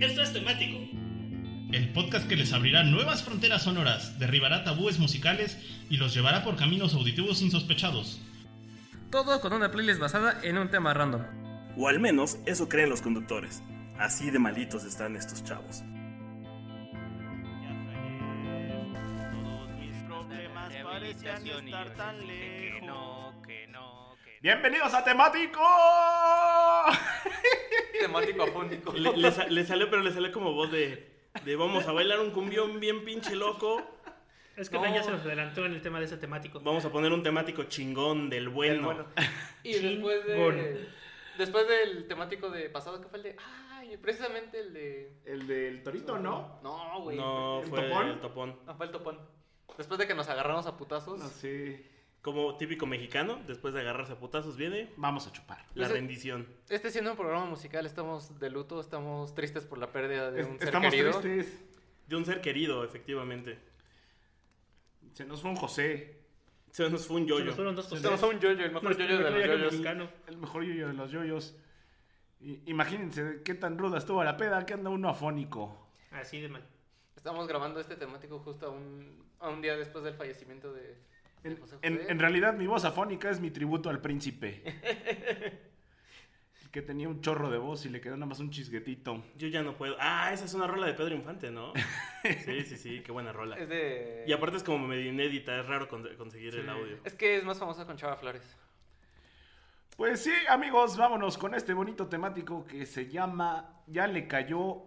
Esto es temático. El podcast que les abrirá nuevas fronteras sonoras, derribará tabúes musicales y los llevará por caminos auditivos insospechados. Todo con una playlist basada en un tema random. O al menos eso creen los conductores. Así de malitos están estos chavos. Bienvenidos a Temático. Temático afónico. Le, le sa- le salió, pero le salió como voz de, de vamos a bailar un cumbión bien pinche loco. Es que No. Fran ya se nos adelantó en el tema de ese temático. Vamos a poner un temático chingón del bueno. Y después Chingón. de. Después del temático de pasado, que fue el de. Ay, precisamente el de. El del torito, ¿no? No, güey. No, ¿El fue topón? el topón. No, fue el topón. Después de que nos agarramos a putazos. No sé. Como típico mexicano, después de agarrarse a putazos, viene Vamos a chupar. la Ese- rendición. Este siendo un programa musical, estamos de luto, estamos tristes por la pérdida de Es- un ser Estamos querido. tristes. De un ser querido, efectivamente. Se nos fue un José. Se nos fue un Se yoyo. nos fueron dos cosas. Tenemos a un yoyo, el mejor yoyo de mejor los yoyo yoyos. mexicano. El mejor yoyo de los yoyos. Imagínense qué tan ruda estuvo la peda que anda uno afónico. Así de mal. Estamos grabando este temático justo a un, a un día después del fallecimiento de, de En, José en- realidad mi voz afónica es mi tributo al príncipe. El que tenía un chorro de voz y le quedó nada más un chisguetito. Yo ya no puedo. Ah, esa es una rola de Pedro Infante, ¿no? Sí, sí, sí, qué buena rola. Es de... Y aparte es como medio inédita, es raro con- conseguir el audio. Es que es más famosa con Chava Flores. Pues sí, amigos, vámonos con este bonito temático que se llama Ya le cayó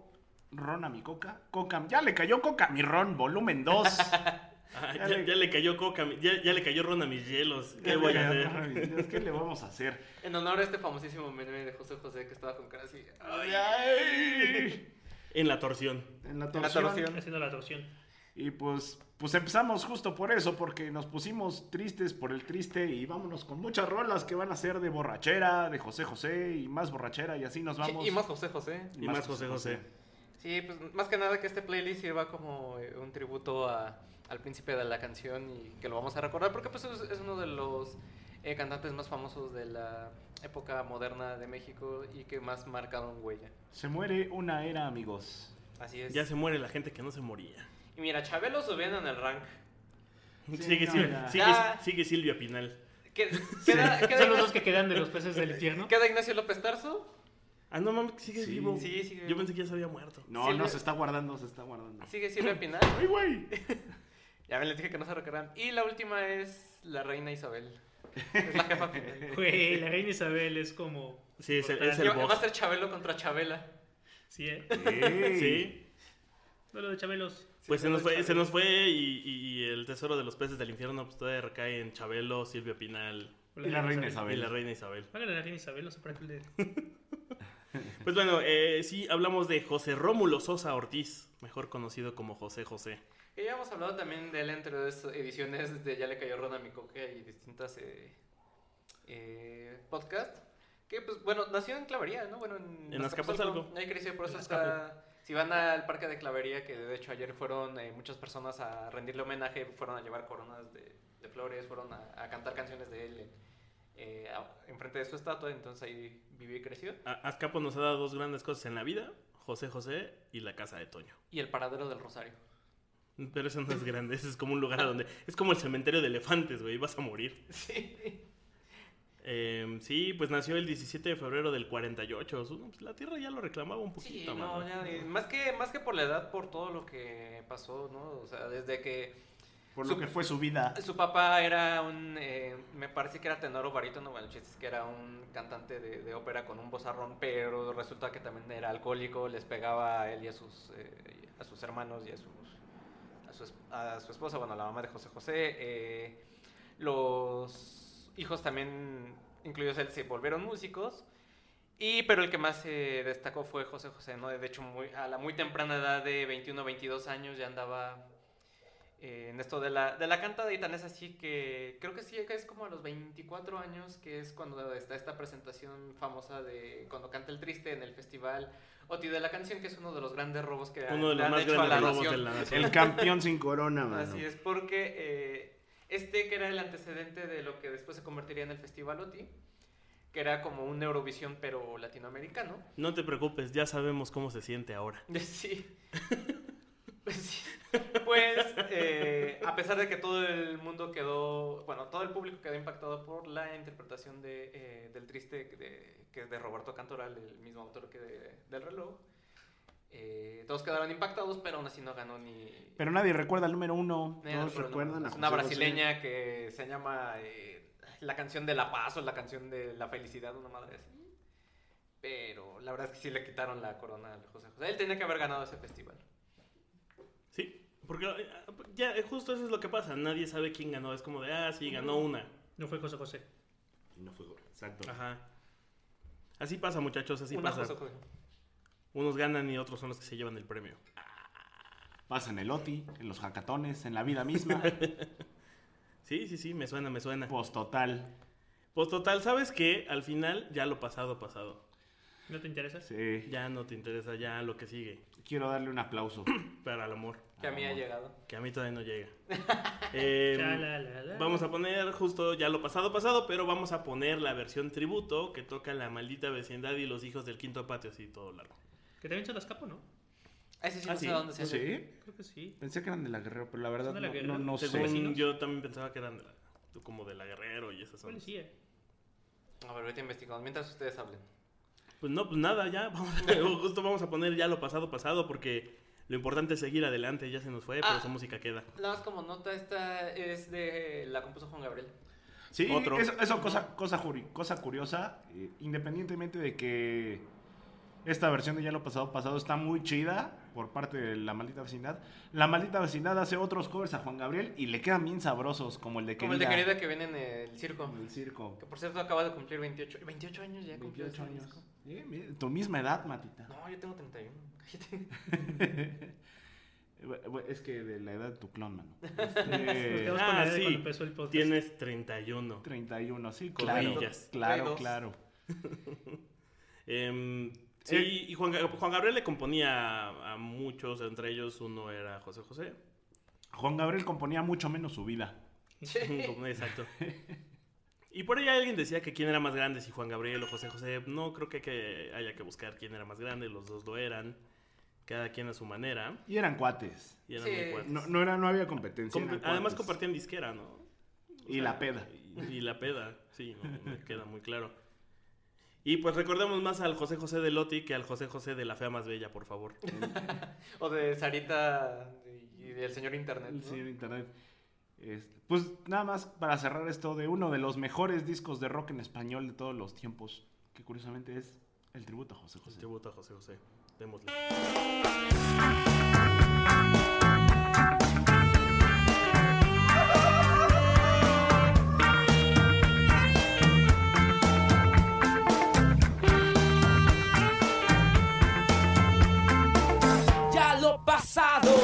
ron a mi coca. Coca, ya le cayó coca a mi ron, volumen 2. Ah, Ya ya, le- cayó coca, a mi- ya, ya le cayó ron a mis hielos. ¿Qué voy a hacer? ¿Qué le vamos a hacer? En honor a este famosísimo meme de José José que estaba con cara así. Ay, ay. En la torsión. En la la torsión. torsión. Haciendo la torsión. Y pues, pues empezamos justo por eso, porque nos pusimos tristes por el triste y vámonos con muchas rolas que van a ser de borrachera, de José José y más borrachera y así nos vamos. Y más José José. Y más José José. Sí, pues más que nada que este playlist sirva como eh, un tributo a- al príncipe de la canción y que lo vamos a recordar porque pues es, es uno de los eh, cantantes más famosos de la época moderna de México y que más marcaron huella. Se muere una era, amigos. Así es. Ya se muere la gente que no se moría. Y mira, Chabelo subiendo en el rank. Sí, sigue, no, Sil- ya. sigue, Ya. sigue Silvia Pinal. Que- Queda, queda Son los dos que quedan de los peces del infierno. queda Ignacio López Tarso. Ah, no mames, sigue Sí. vivo. Sí, sigue Yo vivo. pensé que ya se había muerto. No, Silvia- no, se está guardando, se está guardando. Sigue Silvia Pinal. ¡Ay, güey! Ya me les dije que no se recordarán. Y la última es la reina Isabel. Es la jefa final. Güey, la reina Isabel es como. Sí, es el- es el va boss. va a ser Chabelo contra Chabela. Sí, ¿eh? Sí. No lo de Chabelos. Pues Sí, se nos fue se nos fue y, y el tesoro de los peces del infierno pues todavía recae en Chabelo, Silvia Pinal Y la reina Isabel. y la reina Isabel. A la reina Isabel, no sé para qué le. Pues bueno, eh, sí hablamos de José Rómulo Sosa Ortiz, mejor conocido como José José. Y ya hemos hablado también de él entre dos ediciones de Ya le cayó Ron a mi coca y distintas eh, eh, podcasts. Que pues bueno, nació en Clavería, ¿no? Bueno, en, En Azcapotzalco. Ahí creció, por eso está... Si van al parque de Clavería, que de hecho ayer fueron eh, muchas personas a rendirle homenaje, fueron a llevar coronas de, de flores, fueron a, a cantar canciones de él eh, enfrente de su estatua, entonces ahí vivió y creció. A- Azcapo nos ha dado dos grandes cosas en la vida, José José y la casa de Toño. Y el paradero del Rosario. Pero eso no es grande, ese es como un lugar a donde... Es como el cementerio de elefantes, güey, vas a morir. Sí. Eh, sí, pues nació el 17 de febrero del 48. Su- pues, la tierra ya lo reclamaba un Sí, poquito. no, mano. ya, y más que más que por la edad, por todo lo que pasó, ¿no? O sea, desde que Por Su- lo que fue su vida. su papá era un, eh, me parece que era tenor o barítono, bueno, el chiste es que era un cantante de, de ópera con un vozarrón, pero resulta que también era alcohólico, les pegaba a él y a sus, eh, a sus hermanos y a, sus, a, su, a su esposa, bueno, la mamá de José José. eh, los hijos también, incluidos él, se volvieron músicos. Y, pero el que más se destacó fue José José, ¿no? De hecho, muy, a la muy temprana edad de 21 22 años ya andaba eh, en esto de la, de la cantada y tan es así que creo que sí, es como a los 24 años, que es cuando está esta presentación famosa de cuando canta el triste en el festival Oti de la canción, que es uno de los grandes robos que Uno de los han más hecho a la grandes robos nación. de la nación. El campeón sin corona, mano. Así es, porque eh, este que era el antecedente de lo que después se convertiría en el Festival OTI, que era como un Eurovisión pero latinoamericano. No te preocupes, ya sabemos cómo se siente ahora. Sí. Pues, sí. Pues, eh, a pesar de que todo el mundo quedó, bueno, todo el público quedó impactado por la interpretación de, eh, del triste, de- que es de Roberto Cantoral, el mismo autor que de- del reloj, eh, todos quedaron impactados, pero aún así no ganó ni... Pero nadie recuerda el número uno. Todos no, recuerdan Es una José. brasileña que se llama La canción de la paz o La canción de la felicidad, una madre así. Pero la verdad es que sí le quitaron la corona a José José. Él tenía que haber ganado ese festival. Sí, porque eh, ya eh, justo eso es lo que pasa. Nadie sabe quién ganó. Es como de, ah, sí, ganó una. No fue José José. No fue exacto. Ajá. Así pasa, muchachos, así Una pasa. José José. Unos ganan y otros son los que se llevan el premio. Pasa en el OTI, en los hackatones, en la vida misma. Sí, sí, sí, me suena, me suena. pues total. Pues total, ¿sabes qué? Al final, ya lo pasado, pasado. ¿No te interesa? Sí. Ya no te interesa, ya lo que sigue. Quiero darle un aplauso. Para el amor, Que a mí ha llegado. que a mí todavía no llega. Eh, Cha, la, la, la. Vamos a poner justo ya lo pasado pasado, pero vamos a poner la versión tributo que toca la maldita vecindad y los hijos del quinto patio, así todo largo. Que también se las capo, ¿no? Ese sí Ah, no sí. sé dónde se hace. ¿Sí? Creo que sí. Pensé que eran de la Guerrero, pero la verdad ¿Son de la no, no, no sé. Vecinos? yo también pensaba que eran de la- como de la Guerrero y esas son. Eh. A ver, vete investigando mientras ustedes hablen. Pues no, pues nada, ya, vamos, justo vamos a poner ya lo pasado pasado porque lo importante es seguir adelante, ya se nos fue, pero Ah. esa música queda. Nada más como nota, esta es de. La compuso Juan Gabriel. Sí, Otro. eso, eso cosa, cosa, cosa curiosa, eh, independientemente de que esta versión de Ya lo pasado pasado está muy chida por parte de la maldita vecindad, la maldita vecindad hace otros covers a Juan Gabriel y le quedan bien sabrosos, como el de Como Querida. el de Querida que viene en el circo. En el circo. Que por cierto acaba de cumplir 28. 28 años ya cumplió 28 ese años. disco. Eh, mira, tu misma edad, Matita. No, yo tengo 31. Cállate. Es que de la edad de tu clon, mano. Este, ah, sí. empezó el podcast. Tienes 31. 31, sí, Con claro. Claro, dos. claro. Em, sí, Eh. y Juan, Juan Gabriel le componía a, muchos, entre ellos uno era José José. Juan Gabriel componía mucho menos su vida. Como- Exacto. Y por ahí alguien decía que quién era más grande, si Juan Gabriel o José José. No creo que, que haya que buscar quién era más grande, los dos lo eran, cada quien a su manera. Y eran cuates. Y eran Sí. muy fuertes. No, no, era, no había competencia. Además compartían disquera, ¿no? O Y la peda. Y, y la peda, sí, no, me queda muy claro. Y pues recordemos más al José José de Loti que al José José de la Fea Más Bella, por favor. O de Sarita y del señor Internet. El ¿no? señor internet. Pues nada más para cerrar esto de uno de los mejores discos de rock en español de todos los tiempos, que curiosamente es el tributo a José El José. tributo a José José. Démosle. ya lo pasado.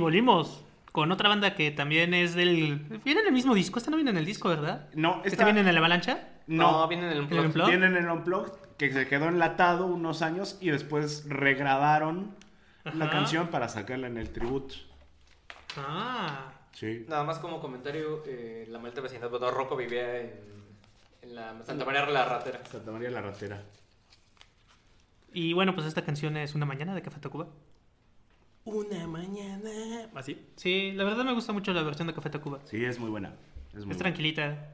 Volvimos con otra banda que también es del. Viene en el mismo disco. Esta no viene en el disco, ¿verdad? No, ¿Esta esta viene en la avalancha? No, no. viene en el ¿En el Unplugged. Unplugged? Tienen el Unplugged que se quedó enlatado unos años y después regrabaron la Ajá. canción para sacarla en el tributo. Ah. Sí. Nada más como comentario, eh, la maldita vecindad, bueno, Rocco vivía en, en la Santa María la Ratera. Santa María la Ratera. Y bueno, pues esta canción es Una Mañana de Café Tacuba. Una mañana. ¿Así? Sí, la verdad me gusta mucho la versión de Café Tacuba. Sí, es muy buena. Es, muy Es buena. tranquilita.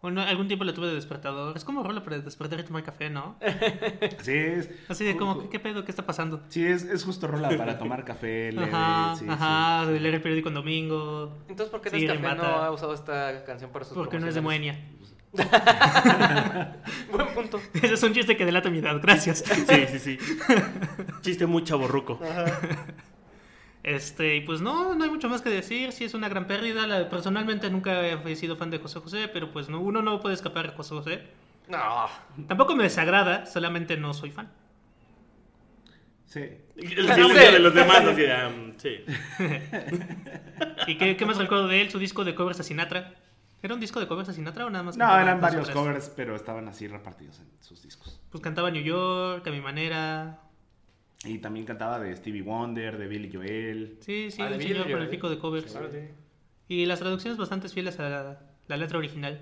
Bueno, algún tiempo la tuve de despertador. Es como rola para despertar y tomar café, ¿no? Sí, es, Así de como, ¿qué, qué pedo? ¿Qué está pasando? sí, es, es justo rola para tomar café, leer. Ajá, sí, ajá, sí. leer el periódico en domingo. Entonces, ¿por qué Sí, remata. no ha usado esta canción para sus Porque no es de? Moenia. Buen punto. Ese es un chiste que delata mi edad, gracias. Sí, sí, sí. Chiste muy chaborruco. Este, y pues no, no hay mucho más que decir. Sí, es una gran pérdida. La- personalmente nunca he sido fan de José José, pero pues no, uno no puede escapar de José José. No. Tampoco me desagrada, solamente no soy fan. Sí. El silencio de los demás, así de, um, sí. ¿Y qué, qué más recuerdo de él? Su disco de covers a Sinatra. ¿Era un disco de covers a Sinatra o nada más? No, eran varios covers, pero estaban así repartidos en sus discos. Pues cantaba New York, a mi manera. Y también cantaba de Stevie Wonder, de Billy Joel. Sí, sí, Ah, un señor prolífico de covers. Y las traducciones bastante fieles a la, la letra original.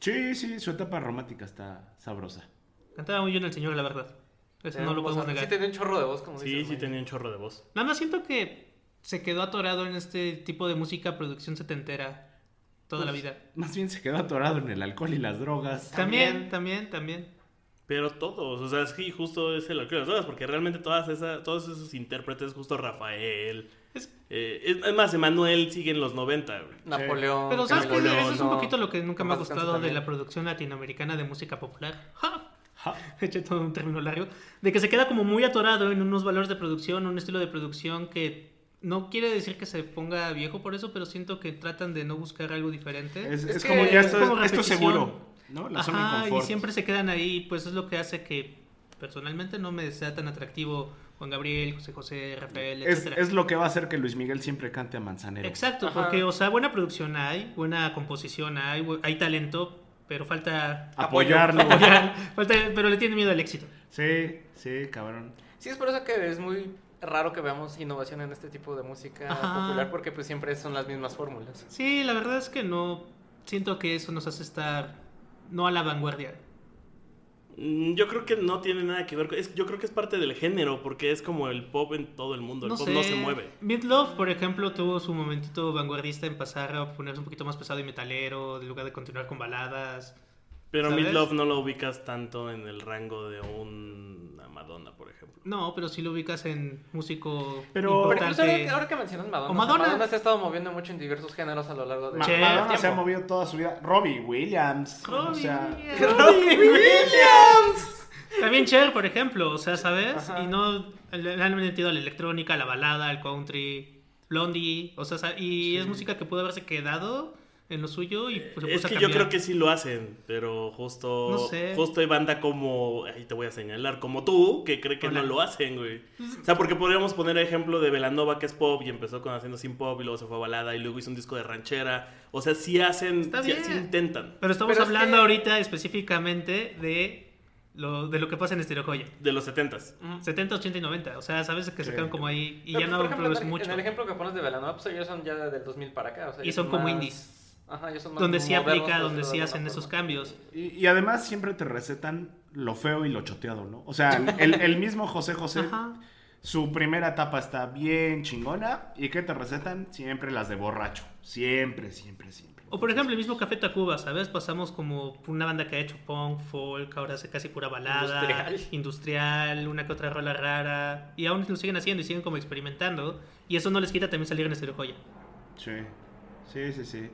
Sí, sí, su etapa romántica está sabrosa. Cantaba muy bien el señor, la verdad. Eso Tenía no lo podemos negar. Sí, tenía un chorro de voz, como Sí, dices, sí ¿no? tenía un chorro de voz. Nada más siento que se quedó atorado en este tipo de música, producción setentera, toda la Pues, vida. Más bien se quedó atorado en el alcohol y las drogas. También, también, también. Pero todos, o sea, sí, justo es el alcohol y las drogas, porque realmente todas esas, todos esos intérpretes, justo Rafael, Es- eh, es, es más, Emanuel sigue en los 90, güey. Napoleón. Pero ¿sabes qué? Eso es un poquito lo que nunca me ha gustado de la producción latinoamericana de música popular. ¡Ja! Ja. Eché todo un término largo. De que se queda como muy atorado en unos valores de producción, un estilo de producción que no quiere decir que se ponga viejo por eso, pero siento que tratan de no buscar algo diferente. Es, Es es que como ya es esto, como esto es repetición. seguro. ¿No? La zona de Ajá, y confort. siempre se quedan ahí, pues es lo que hace que personalmente no me sea tan atractivo Juan Gabriel, José José, Rafael, es, etcétera. es lo que va a hacer que Luis Miguel siempre cante a Manzanero. Exacto, Ajá. porque, o sea, buena producción hay, buena composición hay, hay talento, pero falta Apoyarlo. apoyar, falta- pero le tiene miedo al éxito. Sí, sí, cabrón. Sí, es por eso que es muy raro que veamos innovación en este tipo de música Ajá. popular, porque pues siempre son las mismas fórmulas. Sí, la verdad es que no siento que eso nos hace estar no a la vanguardia. Mm, Yo creo que no tiene nada que ver con... Es, yo creo que es parte del género, porque es como el pop en todo el mundo. El No pop sé. no se mueve. Meatloaf, por ejemplo, tuvo su momentito vanguardista en pasar a ponerse un poquito más pesado y metalero, en lugar de continuar con baladas. Pero. Meatloaf no lo ubicas tanto en el rango de una Madonna, por ejemplo. No, pero sí lo ubicas en músico Pero- ahora, ahora que mencionas Madonna, O Madonna. Madonna se ha estado moviendo mucho en diversos géneros a lo largo de Ma- Che, Madonna se ha movido toda su vida. Robbie Williams. o Robbie sea, Williams. También Cher, por ejemplo, o sea, ¿sabes? Ajá. Y no le han metido a la electrónica, a la balada, al country, Blondie, o sea, y es música que pudo haberse quedado en lo suyo y pues, se Es que yo creo que sí lo hacen, pero justo, No sé. justo hay banda como, ahí te voy a señalar, como tú, que cree que Hola. no lo hacen, güey. O sea, porque podríamos poner ejemplo de Velanova, que es pop, y empezó con haciendo sin pop, y luego se fue a balada, y luego hizo un disco de ranchera. O sea, sí hacen, sí, sí intentan. Pero estamos Pero es hablando que- ahorita específicamente de lo, de lo que pasa en Estéreo Joya. De los setentas. 70, 80 y 90. O sea, sabes que se quedan como ahí y Pero, ya pues, no ejemplo, el, mucho. En el ejemplo que pones de Velanova, pues ellos son ya del 2000 para acá. O sea, Y son como más- indies. Ajá, ellos son más Donde sí aplica, por donde sí hacen esos cambios. Y, y además siempre te recetan lo feo y lo choteado, ¿no? O sea, el, el mismo José José, Ajá. su primera etapa está bien chingona. ¿Y qué te recetan? Siempre las de borracho. Siempre, siempre, siempre. O por ejemplo, el mismo Café Tacuba, ¿sabes? Pasamos como por una banda que ha hecho punk, folk, ahora hace casi pura balada, Industrial. industrial, una que otra rola rara. Y aún lo siguen haciendo y siguen como experimentando. Y eso no les quita también salir en Estéreo Joya. Sí, sí, sí, sí.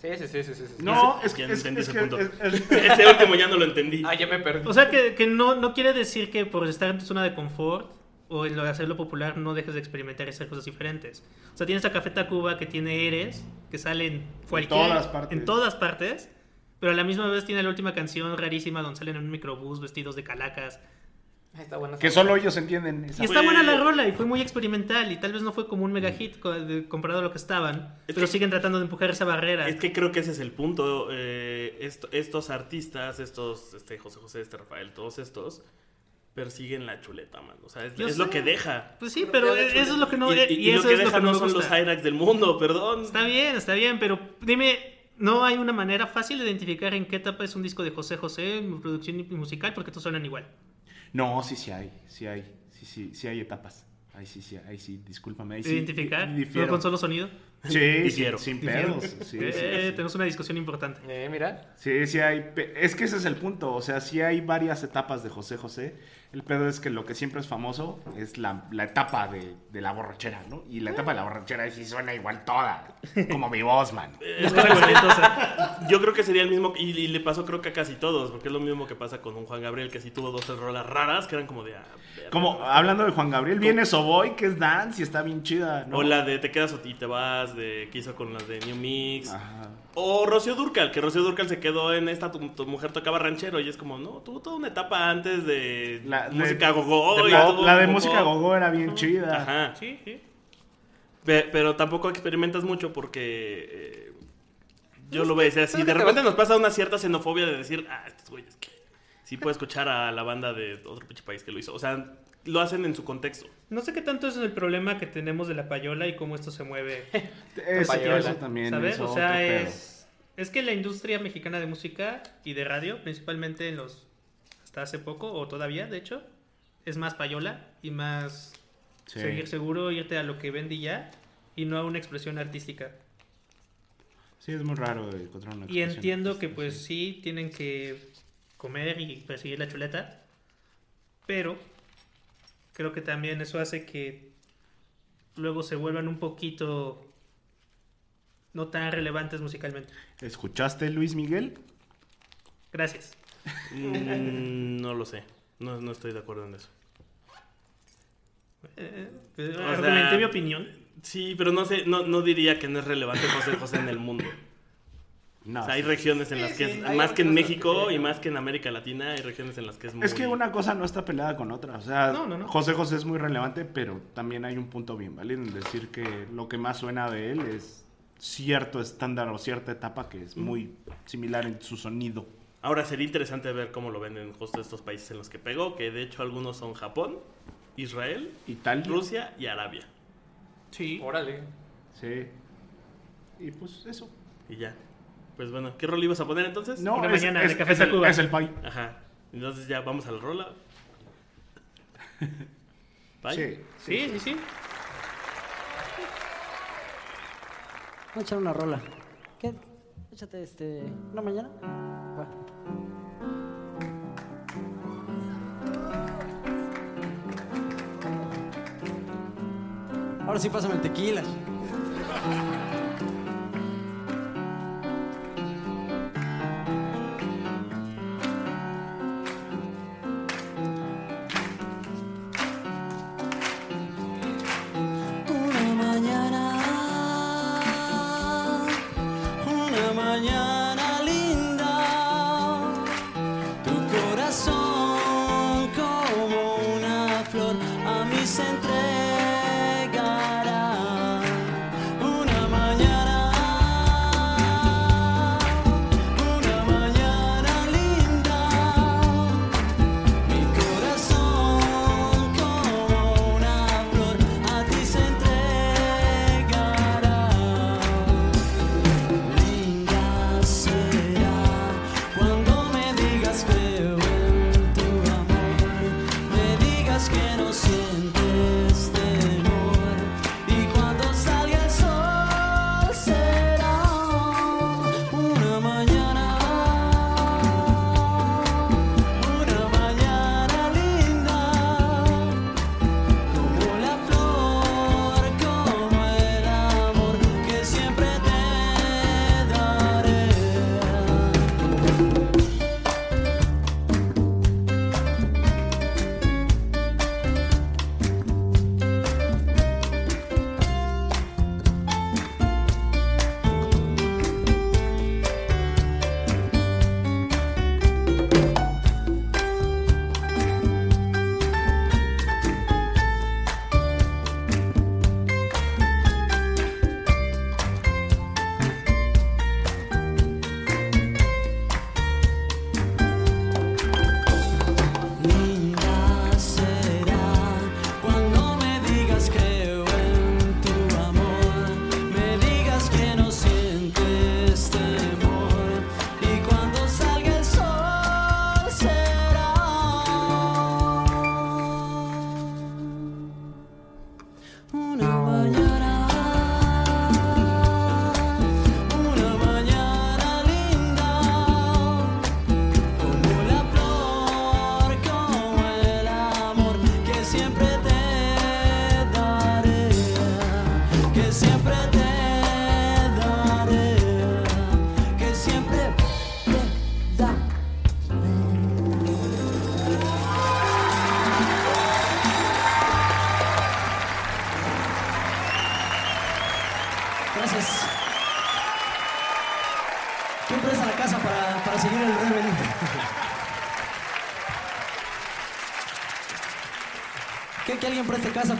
Sí, sí, sí, sí, sí. No, Ya es que... no Es, entendí es ese que punto. es- es- Ese último ya no lo entendí. Ah, ya me perdí. O sea que, que no, no quiere decir que por estar en tu zona de confort o en lo de hacerlo popular no dejes de experimentar y hacer cosas diferentes. O sea, tienes a Café Tacuba que tiene Eres, que sale en cualquier... todas partes. En todas partes. Pero a la misma vez tiene la última canción rarísima donde salen en un microbús vestidos de calacas. Está buena que solo ellos entienden. esa- Y está buena la rola y fue muy experimental y tal vez no fue como un mega hit co- de- comparado a lo que estaban, Es pero que- siguen tratando de empujar esa barrera. Es que creo que ese es el punto. eh, esto- estos artistas, estos, este José José, este Rafael, todos estos, persiguen la chuleta, man. O sea, es, lo que deja. Pues sí, pero eso es lo que no, y, y, y- y eso lo que es lo que no son los. Hyrax del mundo, perdón. Está bien, está bien, pero dime, ¿no hay una manera fácil de identificar en qué etapa es un disco de José José, producción musical? Porque todos suenan igual. No, sí, sí hay. Sí hay. Sí, sí, sí hay etapas. Ahí sí, sí, ahí sí, discúlpame. Ahí sí, ¿Identificar? di- ¿No difiero. con solo sonido? Sí, sí, sin pedos. Sí, Eh, sí, eh, sí. Tenemos una discusión importante. Eh, mira. Sí, sí hay. Es que ese es el punto. O sea, sí hay varias etapas de José José. El pedo es que lo que siempre es famoso es la, la etapa de, de la borrachera, ¿no? Y la etapa de la borrachera sí suena igual toda. Como mi voz, man. Es cosa cuarentosa. Yo creo que sería el mismo, y, y le pasó creo que a casi todos, porque es lo mismo que pasa con un Juan Gabriel, que sí tuvo dos tres rolas raras, que eran como de... ah. Como hablando de Juan Gabriel, viene Soboy, que es dance y está bien chida, ¿no? O la de Te quedas o y te vas, de que hizo con las de New Mix. Ajá. O Rocío Durcal, que Rocío Durcal se quedó en esta, tu, tu mujer tocaba ranchero, y es como, no, tuvo toda una etapa antes de La, de- música gogo. pop, tuvo la de música gogo era bien chida. Ajá. Sí, sí. Pe- Pero tampoco experimentas mucho porque eh, yo lo veo. O sea, si de repente nos pasa una cierta xenofobia de decir, ah, estos güeyes que sí puedo escuchar a la banda de otro pinche país que lo hizo. O sea, lo hacen en su contexto. No sé qué tanto es el problema que tenemos de la payola y cómo esto se mueve. Eso, Payola. eso también ¿Sabes? es O otro sea, pedo. es, es que la industria mexicana de música y de radio, principalmente en los hasta hace poco o todavía, de hecho, es más payola y más Sí. seguir seguro, irte a lo que vende y ya y no a una expresión artística. Sí, es muy raro encontrar una Y entiendo que pues sí. sí tienen que comer y perseguir la chuleta, pero creo que también eso hace que luego se vuelvan un poquito no tan relevantes musicalmente. ¿Escuchaste Luis Miguel? Gracias. Mm, no lo sé. No, no estoy de acuerdo en eso. Eh, O argumenté sea, mi opinión. Sí, pero no sé, no, no diría que no es relevante José José en el mundo. No. O sea, hay regiones en las que sí, es más que en México que y más que en América Latina, hay regiones en las que es muy Es que una cosa no está peleada con otra. O sea, No, no, no. José José es muy relevante, pero también hay un punto bien válido en decir que lo que más suena de él es cierto estándar o cierta etapa que es muy similar en su sonido. Ahora sería interesante ver cómo lo venden justo estos países en los que pegó, que de hecho algunos son Japón, Israel, Italia. Rusia y Arabia. Sí. Órale. Sí. Y pues eso. Y ya. Pues bueno, ¿qué rol ibas a poner entonces? No, Una es, mañana es- de Café es el, Tacuba. es el pay. Ajá. Entonces ya vamos a la rola. Bye. Sí. Sí, sí, sí. Vamos a echar una rola. ¿Qué? Échate este. ¿Una mañana? Va. Ahora sí pásame el tequila.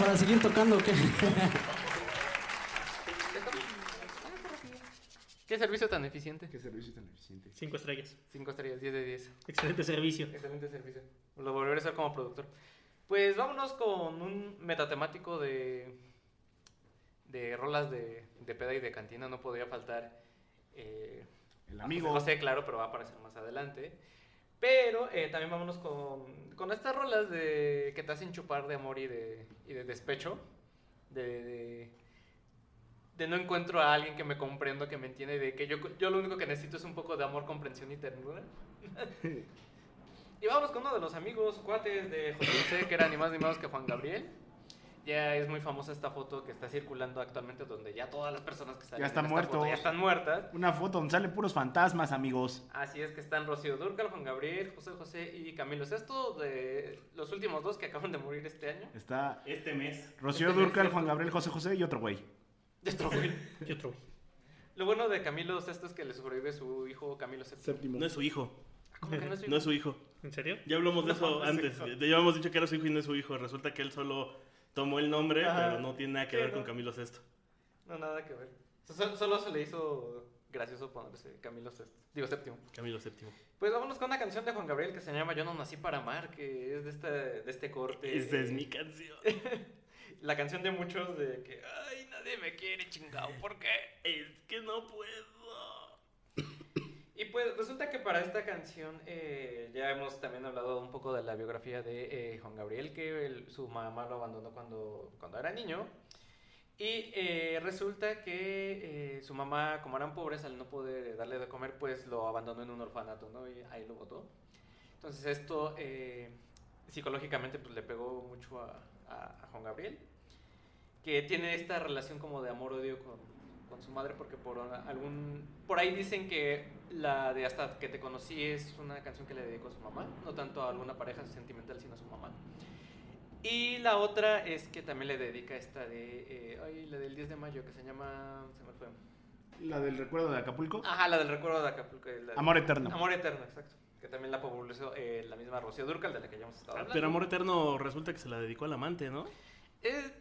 Para seguir tocando? o ¿Qué? ¿Qué servicio tan eficiente? ¿Qué servicio tan eficiente? Cinco estrellas. 5 estrellas, 10 de 10. Excelente servicio. Excelente servicio. Lo volveré a hacer como productor. Pues vámonos con un metatemático de, de rolas de, de peda y de cantina. No podría faltar eh, El amigo. José José, claro, pero va a aparecer más adelante. Pero eh, también vámonos con, con estas rolas de, que te hacen chupar de amor y de, y de despecho. De, de, de no encuentro a alguien que me comprenda, que me entiende, de que yo, yo lo único que necesito es un poco de amor, comprensión y ternura. y vamos con uno de los amigos, cuates de José José, que era ni más ni menos que Juan Gabriel. Ya es muy famosa esta foto que está circulando actualmente, donde ya todas las personas que salen Ya están muertos. ya están muertas. Una foto donde salen puros fantasmas, amigos. Así es que están Rocío Durcal, Juan Gabriel, José José y Camilo Sesto, de los últimos dos que acaban de morir este año. Está Este mes. Rocío Este Durcal, mes, Juan Gabriel, José José y otro güey. De otro güey. Y otro. Lo bueno de Camilo Sesto es que le sobrevive su hijo Camilo Sesto. Séptimo. No es su hijo. ¿Cómo que no es su No hijo? es su hijo. ¿En serio? Ya hablamos de No, eso no antes. Ya habíamos dicho que era su hijo y no es su hijo. Resulta que él solo tomó el nombre, Ajá. pero no tiene nada que Sí, ver no. con Camilo Sesto. No, nada que ver. So- Solo se le hizo gracioso ponerse Camilo Sesto. Digo, séptimo. Camilo Séptimo. Pues vámonos con una canción de Juan Gabriel que se llama Yo no nací para amar, que es de este, de este corte. Esa es mi canción. La canción de muchos de que, ay, nadie me quiere, chingado, ¿por qué? Es que no puedo. Y pues resulta que para esta canción eh, ya hemos también hablado un poco de la biografía de eh, Juan Gabriel, que él- su mamá lo abandonó cuando, cuando era niño. Y eh, resulta que eh, su mamá, como eran pobres, al no poder darle de comer, pues lo abandonó en un orfanato, ¿no? Y ahí lo botó. Entonces esto eh, psicológicamente pues le pegó mucho a, a- a Juan Gabriel, que tiene esta relación como de amor-odio con, con su madre, porque por algún... Por ahí dicen que la de Hasta que te conocí es una canción que le dedicó a su mamá, no tanto a alguna pareja sentimental, sino a su mamá. Y la otra es que también le dedica esta de... eh, ay, la del 10 de mayo, que se llama... Se me fue. La del recuerdo de Acapulco. Ajá, la del recuerdo de Acapulco. la de- Amor eterno. Amor eterno, exacto. Que también la popularizó eh, la misma Rocío Durcal, de la que ya hemos estado hablando. Pero Amor Eterno resulta que se la dedicó al amante, ¿no? Eh,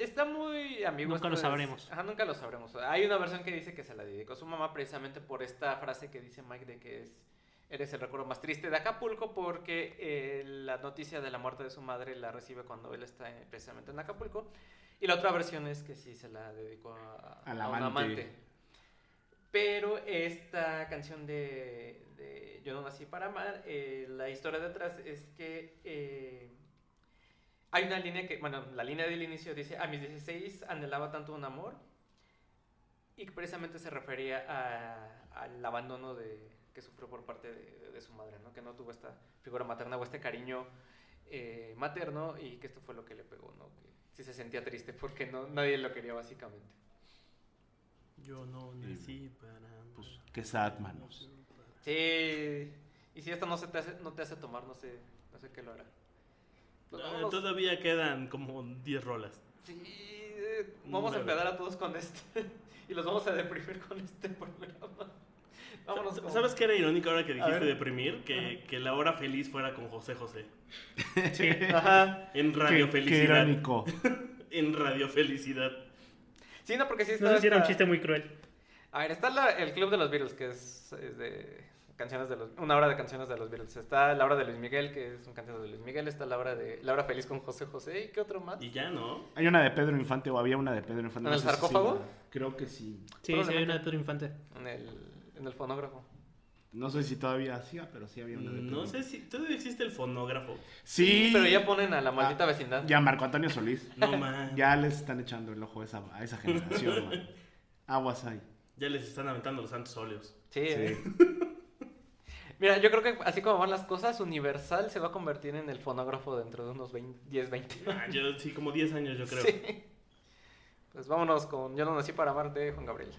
está muy ambiguo. Nunca lo sabremos. Ajá, nunca lo sabremos. Hay una versión que dice que se la dedicó a su mamá precisamente por esta frase que dice Mike de que es eres el recuerdo más triste de Acapulco porque eh, la noticia de la muerte de su madre la recibe cuando él está eh, precisamente en Acapulco. Y la otra versión es que sí se la dedicó a, a un amante. amante. Pero esta canción de, de Yo no nací para amar, eh, la historia detrás es que eh, hay una línea que, bueno, la línea del inicio dice, a mis 16 anhelaba tanto un amor y que precisamente se refería a- al abandono de, que sufrió por parte de, de su madre, ¿no? Que no tuvo esta figura materna o este cariño eh, materno y que esto fue lo que le pegó, ¿no? Que sí se sentía triste porque no, nadie lo quería básicamente. Yo no nací para. Pues, qué sad, manos. Sí, y si esto no, se te hace, no te hace tomar, no sé, no sé qué lo hará. Pues Ah, vámonos. todavía quedan como 10 rolas. Sí, eh, vamos a Nueve. empedar a todos con este. y los vamos a deprimir con este programa. Vámonos con... ¿Sabes qué era irónico ahora que dijiste deprimir? Que, que la hora feliz fuera con José José. Ajá. En Radio Qué, qué Felicidad. irónico. En Radio Felicidad. Sí, no, porque sí está... No sé si era un chiste muy cruel. A ver, está la- el Club de los Beatles, que es, es de canciones de los... Una hora de canciones de los Beatles. Está la hora de Luis Miguel, que es un canción de Luis Miguel. Está la hora de... La hora feliz con José José. ¿Y qué otro más? Y ya, ¿no? Hay una de Pedro Infante o había una de Pedro Infante. ¿En el sarcófago? Creo que sí. Sí, sí, hay una de Pedro Infante. En el, en el fonógrafo. No sé si todavía hacía, pero sí había una de Pedro No sé si todavía existe el fonógrafo. Sí, Pero ya ponen a la maldita Ah, vecindad. Ya Marco Antonio Solís. No man. Ya les están echando el ojo a esa, a esa generación, man. Aguas ahí. Ya les están aventando los santos óleos. Sí, Sí. Mira, yo creo que así como van las cosas, Universal se va a convertir en el fonógrafo dentro de unos 20, 10, 20 Ah, yo sí, como 10 años yo creo. Sí. Pues vámonos con Yo no nací para amar de Juan Gabriel.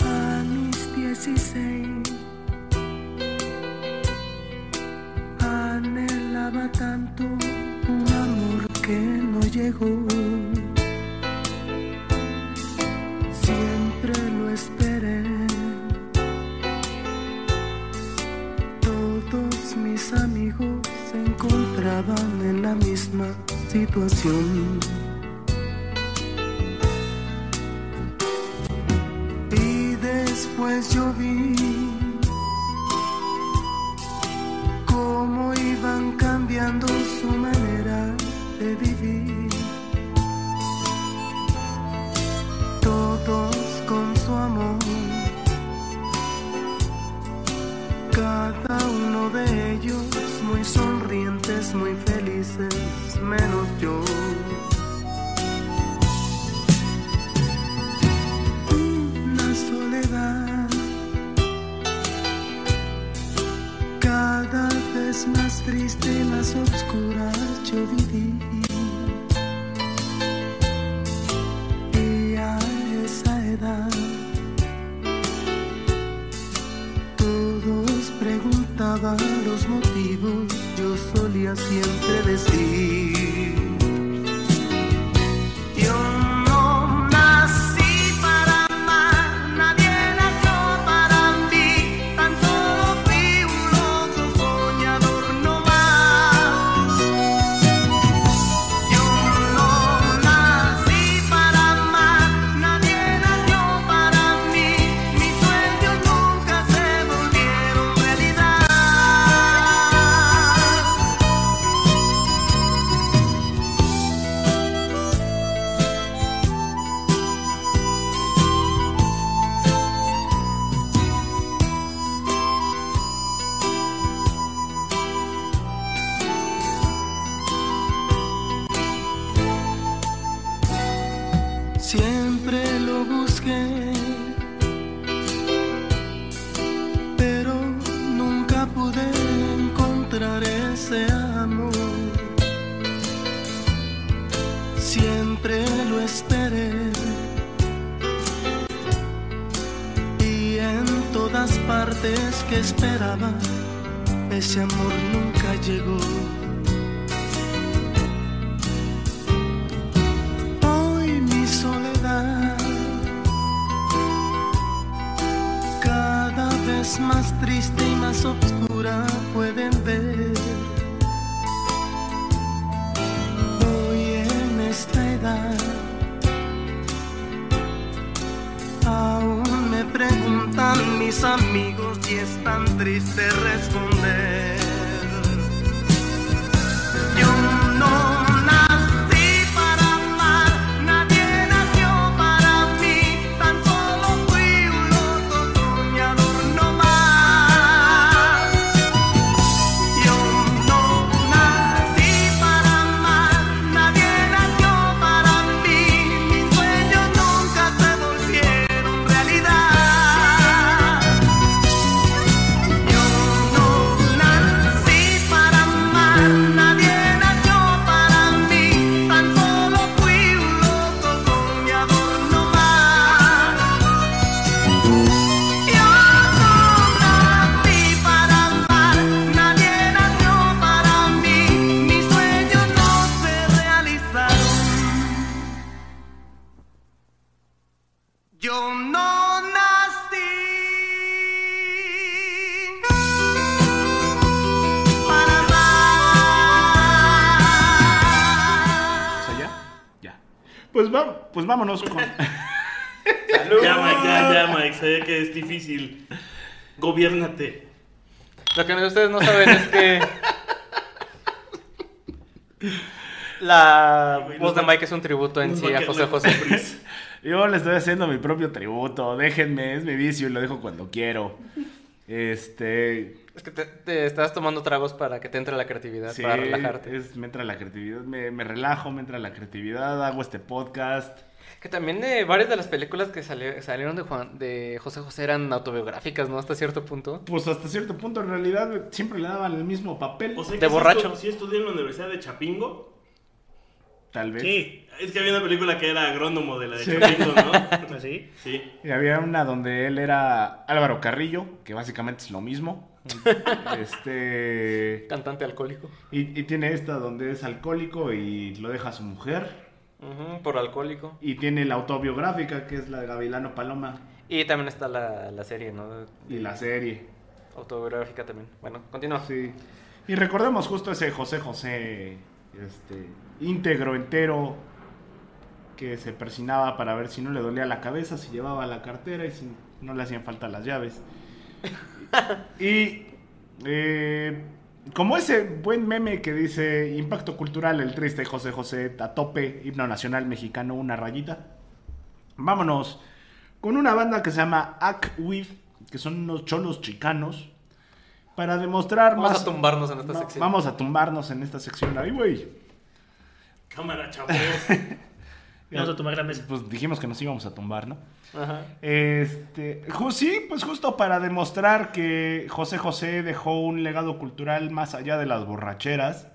a mis 16 anhelaba tanto que no llegó. Siempre lo esperé. Todos mis amigos se encontraban en la misma situación Gobiérnate. Lo que ustedes no saben es que. La voz de Mike es un tributo en sí a José José. Pris. Yo le estoy haciendo mi propio tributo. Déjenme, es mi vicio y lo dejo cuando quiero. Este. Es que te, te estás tomando tragos para que te entre la creatividad, Sí, para relajarte. es- me entra la creatividad. Me, me relajo, me entra la creatividad. Hago este podcast. Que también eh, varias de las películas que sali- salieron de, Juan, de José José eran autobiográficas, ¿no? Hasta cierto punto. Pues hasta cierto punto, en realidad, siempre le daban el mismo papel. O sea, De sí borracho. Sí estudié en la Universidad de Chapingo. Tal vez. Sí, Es que había una película que era agrónomo de la de Sí. Chapingo, ¿no? así. Sí. Y había una donde él era Álvaro Carrillo, que básicamente es lo mismo. este. Cantante alcohólico. Y, y tiene esta donde es alcohólico y lo deja a su mujer. Por alcohólico. Y tiene la autobiográfica, que es la de Gavilano Paloma. Y también está la, la serie, ¿no? Y la serie. Autobiográfica también. Bueno, continúa. Sí. Y recordemos justo ese José José, este, íntegro, entero, que se persinaba para ver si no le dolía la cabeza, si llevaba la cartera y si no le hacían falta las llaves. y eh, como ese buen meme que dice Impacto Cultural, el triste José José, a tope, himno nacional mexicano, una rayita. Vámonos con una banda que se llama Akwif, que son unos cholos chicanos. Para demostrar Vamos más. a tumbarnos en esta Va- sección. Vamos a tumbarnos en esta sección. Ahí, güey. Cámara, chavos. Vamos a tomar la mesa. Pues dijimos que nos íbamos a tumbar, ¿no? Ajá. Este, sí, pues justo para demostrar que José José dejó un legado cultural más allá de las borracheras.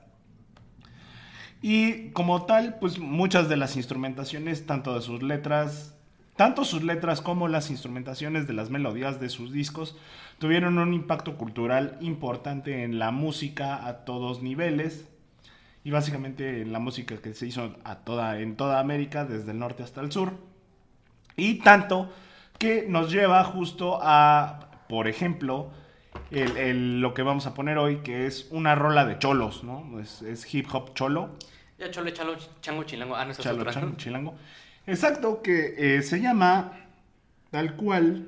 Y como tal, pues muchas de las instrumentaciones, tanto de sus letras, tanto sus letras como las instrumentaciones de las melodías de sus discos, tuvieron un impacto cultural importante en la música a todos niveles. Y básicamente en la música que se hizo a toda, en toda América, desde el norte hasta el sur. Y tanto que nos lleva justo a, por ejemplo, el- el- lo que vamos a poner hoy, que es una rola de cholos, ¿no? Es, es hip hop cholo, Ya chole, chalo, chango, chilango. Ah, no, es chalo, otra. chan- chilango. Exacto, que eh, se llama tal cual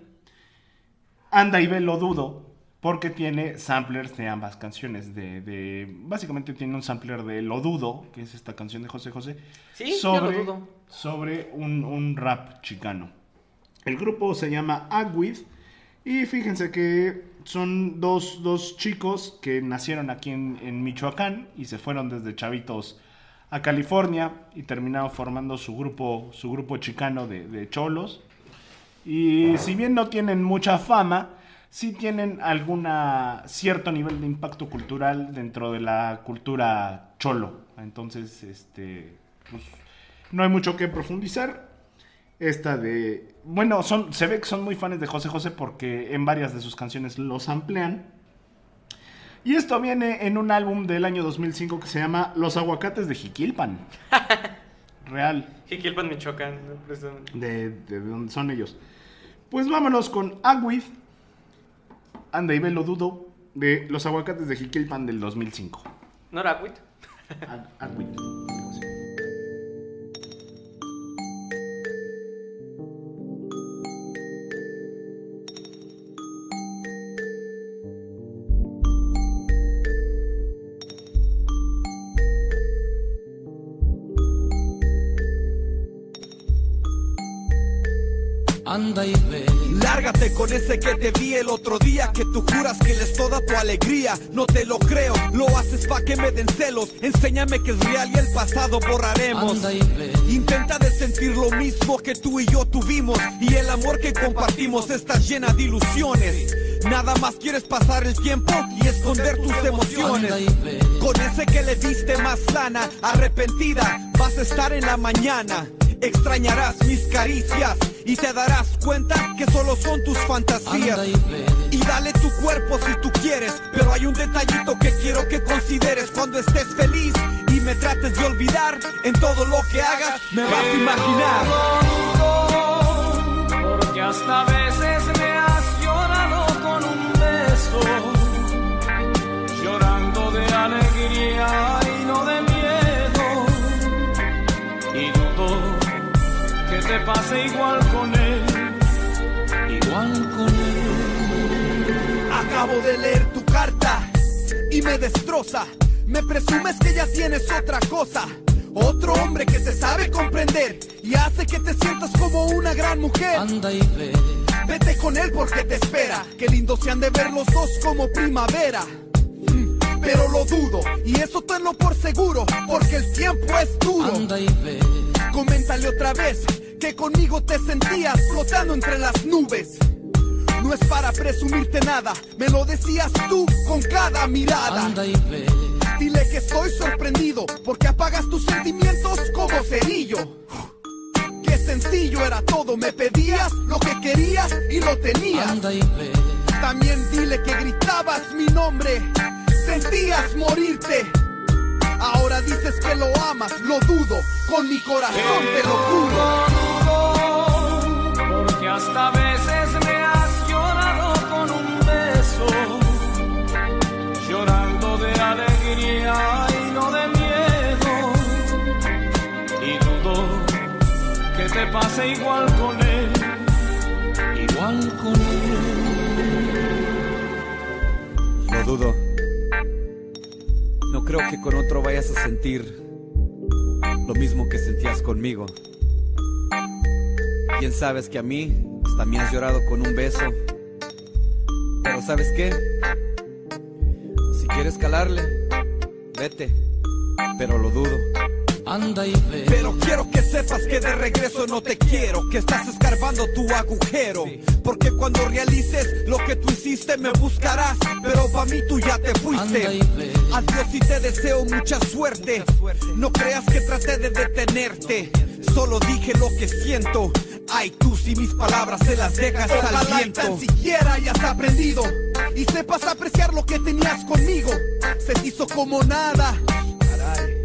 Anda y ve lo dudo, porque tiene samplers de ambas canciones. De, de- básicamente tiene un sampler de Lo Dudo, que es esta canción de José José, Sí, yo lo sobre, dudo. sobre un, un rap chicano. El grupo se llama Agwid y fíjense que son dos, dos chicos que nacieron aquí en, en Michoacán y se fueron desde chavitos a California y terminaron formando su grupo, su grupo chicano de, de cholos. Y si bien no tienen mucha fama, sí tienen alguna cierto nivel de impacto cultural dentro de la cultura cholo. Entonces, este, pues, no hay mucho que profundizar. Esta de, bueno, son, se ve que son muy fans de José José porque en varias de sus canciones los amplian. Y esto viene en un álbum del año 2005 que se llama Los aguacates de Jiquilpan. Real Jiquilpan, Michoacán. de, de donde son ellos. Pues vámonos con Agwith Anda y ve lo dudo de los aguacates de Jiquilpan del 2005. ¿No era? Ag- Agüit, así. Anda y con ese que te vi el otro día Que tú juras que él es toda tu alegría. No te lo creo, lo haces pa' que me den celos. Enséñame que es real y el pasado borraremos. Intenta de sentir lo mismo que tú y yo tuvimos. Y el amor que compartimos está llena de ilusiones. Nada más quieres pasar el tiempo y esconder tus emociones. Con ese que le diste más sana, arrepentida, vas a estar en la mañana. Extrañarás mis caricias y te darás cuenta que solo son tus fantasías. Y dale tu cuerpo si tú quieres, pero hay un detallito que quiero que consideres cuando estés feliz y me trates de olvidar. En todo lo que hagas me vas a imaginar. Porque hasta veces me has llorado con un beso, llorando de alegría pase igual con él. Igual con él. Acabo de leer tu carta y me destroza. Me presumes que ya tienes otra cosa. Otro hombre que te sabe comprender y hace que te sientas como una gran mujer. Anda y ve. Vete con él porque te espera. Qué lindo se han de ver los dos como primavera. Pero lo dudo, y eso tenlo por seguro, porque el tiempo es duro. Anda y ve. Coméntale otra vez que conmigo te sentías flotando entre las nubes. No es para presumirte nada, me lo decías tú con cada mirada. Anda y ve. Dile que estoy sorprendido porque apagas tus sentimientos como cerillo. Qué sencillo era todo, me pedías lo que querías y lo tenías. Anda y ve. También dile que gritabas mi nombre, sentías morirte. Ahora dices que lo amas, lo dudo, con mi corazón te lo juro. Hasta veces me has llorado con un beso, llorando de alegría y no de miedo. Y dudo que te pase igual con él. Igual con él. Lo dudo. No creo que con otro vayas a sentir lo mismo que sentías conmigo. Bien sabes que a mí hasta me has llorado con un beso. Pero ¿sabes qué? Si quieres calarle, vete. Pero lo dudo. Anda y ve. Pero quiero que sepas que de regreso no te quiero, que estás escarbando tu agujero. Porque cuando realices lo que tú hiciste me buscarás, pero para mí tú ya te fuiste. Adiós y te deseo mucha suerte. No creas que traté de detenerte, solo dije lo que siento. Ay, tú si mis palabras se las dejas al viento. tan siquiera hayas aprendido y sepas apreciar lo que tenías conmigo. Se te hizo como nada.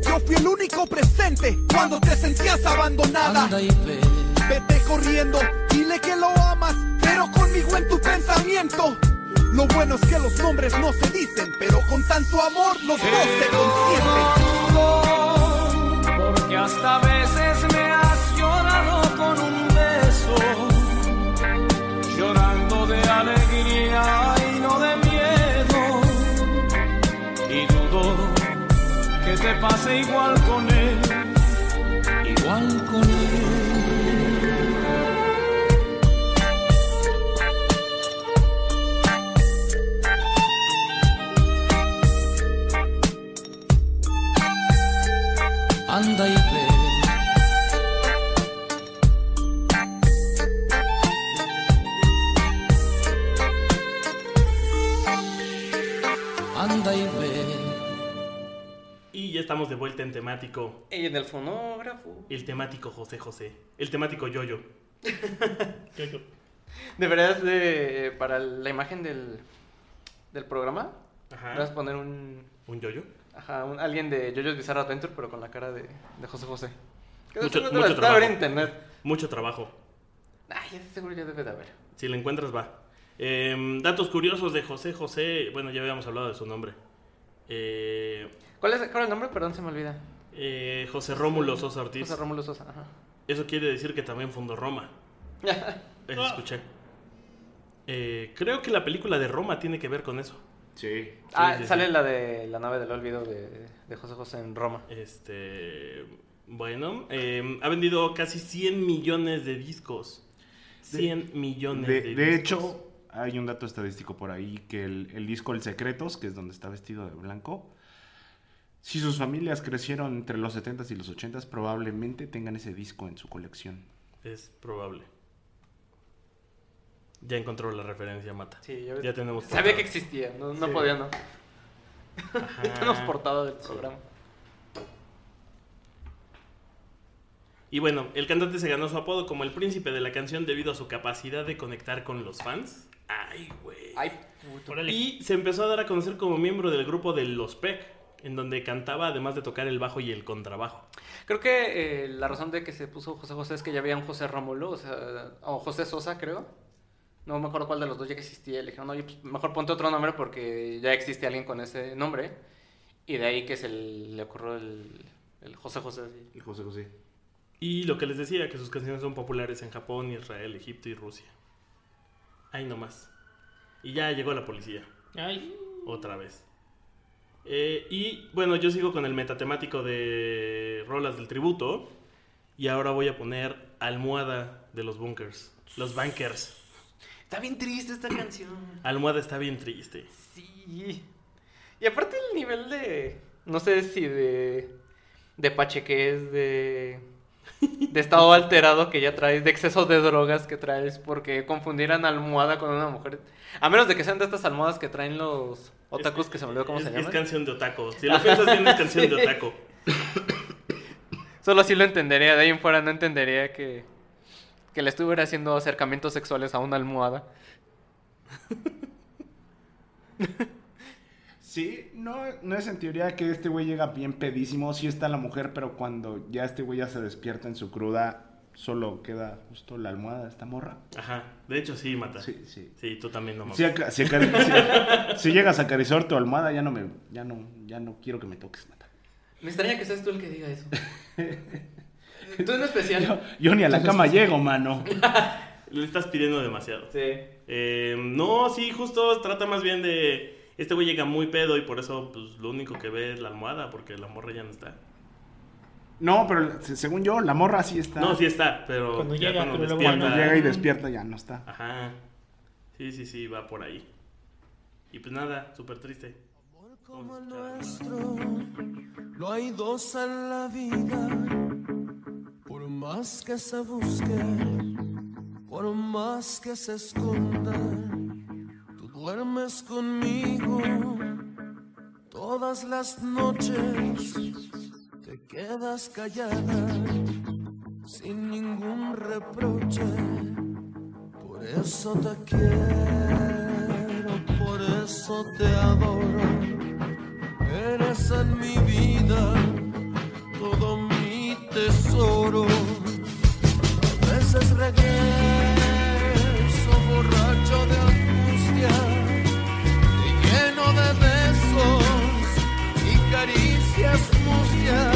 Yo fui el único presente cuando te sentías abandonada. Vete corriendo, dile que lo amas, pero conmigo en tu pensamiento. Lo bueno es que los nombres no se dicen, pero con tanto amor los dos se consienten. Que te temático. Y en el fonógrafo. El temático José José. El temático Yoyo. Yoyo. Deberías de, para la imagen del, del programa, deberías Ajá. poner un, ¿Un Yoyo? ajá, un- alguien de JoJo's Bizarre Adventure, pero con la cara de, de José José. Que Mucho- trabajo. en internet. Mucho trabajo. Ay, ese seguro ya debe de haber. Si lo encuentras, va. Em, datos curiosos de José José. Bueno, ya habíamos hablado de su nombre. Eh, ¿Cuál es, cuál es el nombre? Perdón, se me olvida. Eh, José Rómulo Sosa Ortiz. José Rómulo Sosa. Ajá. Eso quiere decir que también fundó Roma. Eso escuché. Eh, creo que la película de Roma tiene que ver con eso. Sí. ah, sí, sí. sale la de la nave del olvido de, de José José en Roma. Este. Bueno, eh, ha vendido casi 100 millones de discos. 100 millones de, De, de discos. hecho, hay un dato estadístico por ahí que el, el disco El Secretos, que es donde está vestido de blanco, si sus familias crecieron entre los 70s y los 80s, probablemente tengan ese disco en su colección. Es probable. Ya encontró la referencia, Mata. Sí, yo Ya tenemos. sabía que existía, no, no Sí. podía, no. Ajá. Tenemos portada del programa. Y bueno, el cantante se ganó su apodo como el príncipe de la canción debido a su capacidad de conectar con los fans. Ay, güey. Ay, puto. Y se empezó a dar a conocer como miembro del grupo de Los Peck, en donde cantaba además de tocar el bajo y el contrabajo. Creo que eh, la razón de que se puso José José es que ya había un José Rómulo, o sea, o José Sosa, creo. No me acuerdo cuál de los dos ya que existía. Le dijeron, oye, pues mejor ponte otro nombre porque ya existe alguien con ese nombre. Y de ahí que se le ocurrió el, el José José. El José José. Y lo que les decía, que sus canciones son populares en Japón, Israel, Egipto y Rusia. Ahí nomás. Y ya llegó la policía. Ay, Otra vez. Eh, y bueno, yo sigo con el metatemático de rolas del tributo. Y ahora voy a poner Almohada de los Bunkers. Los Bunkers. Está bien triste esta canción. Almohada está bien triste. Sí. Y aparte el nivel de. No sé si de. De pacheques, de. De estado alterado que ya traes, de exceso de drogas que traes, porque confundieran almohada con una mujer. A menos de que sean de estas almohadas que traen los otakus, que se me olvidó cómo es, se Es llaman. canción de otaku. Si lo piensas bien, es canción de otaku. Solo así lo entendería, de ahí en fuera no entendería que. Que le estuviera haciendo acercamientos sexuales a una almohada. Sí, no, no es en teoría que este güey llega bien pedísimo. Sí está la mujer, pero cuando ya este güey ya se despierta en su cruda, solo queda justo la almohada de esta morra. Ajá. De hecho, sí, mata. Sí, sí. Sí, tú también no mames. Si, aca- si acari- si- si llegas a acariciar tu almohada, ya no me, ya no, ya no quiero que me toques, mata. Me extraña que seas tú el que diga eso. tú en especial. Yo, yo ni a la cama llego, mano. Le estás pidiendo demasiado. Sí. Eh, no, sí, justo trata más bien de. Este güey llega muy pedo y por eso, pues, lo único que ve es la almohada, porque la morra ya no está. No, pero se- según yo, la morra sí está. No, sí está, pero. Cuando ya llega, cuando pero despierta- Cuando llega y despierta ya no está. Ajá. Sí, sí, sí, va por ahí. Y pues nada, súper triste. como el nuestro, no hay dos en la vida. Por más que se busque, por más que se esconda, duermes conmigo todas las noches. Te quedas callada sin ningún reproche. Por eso te quiero, por eso te adoro. Eres en mi vida todo mi tesoro. A veces regreso yeah.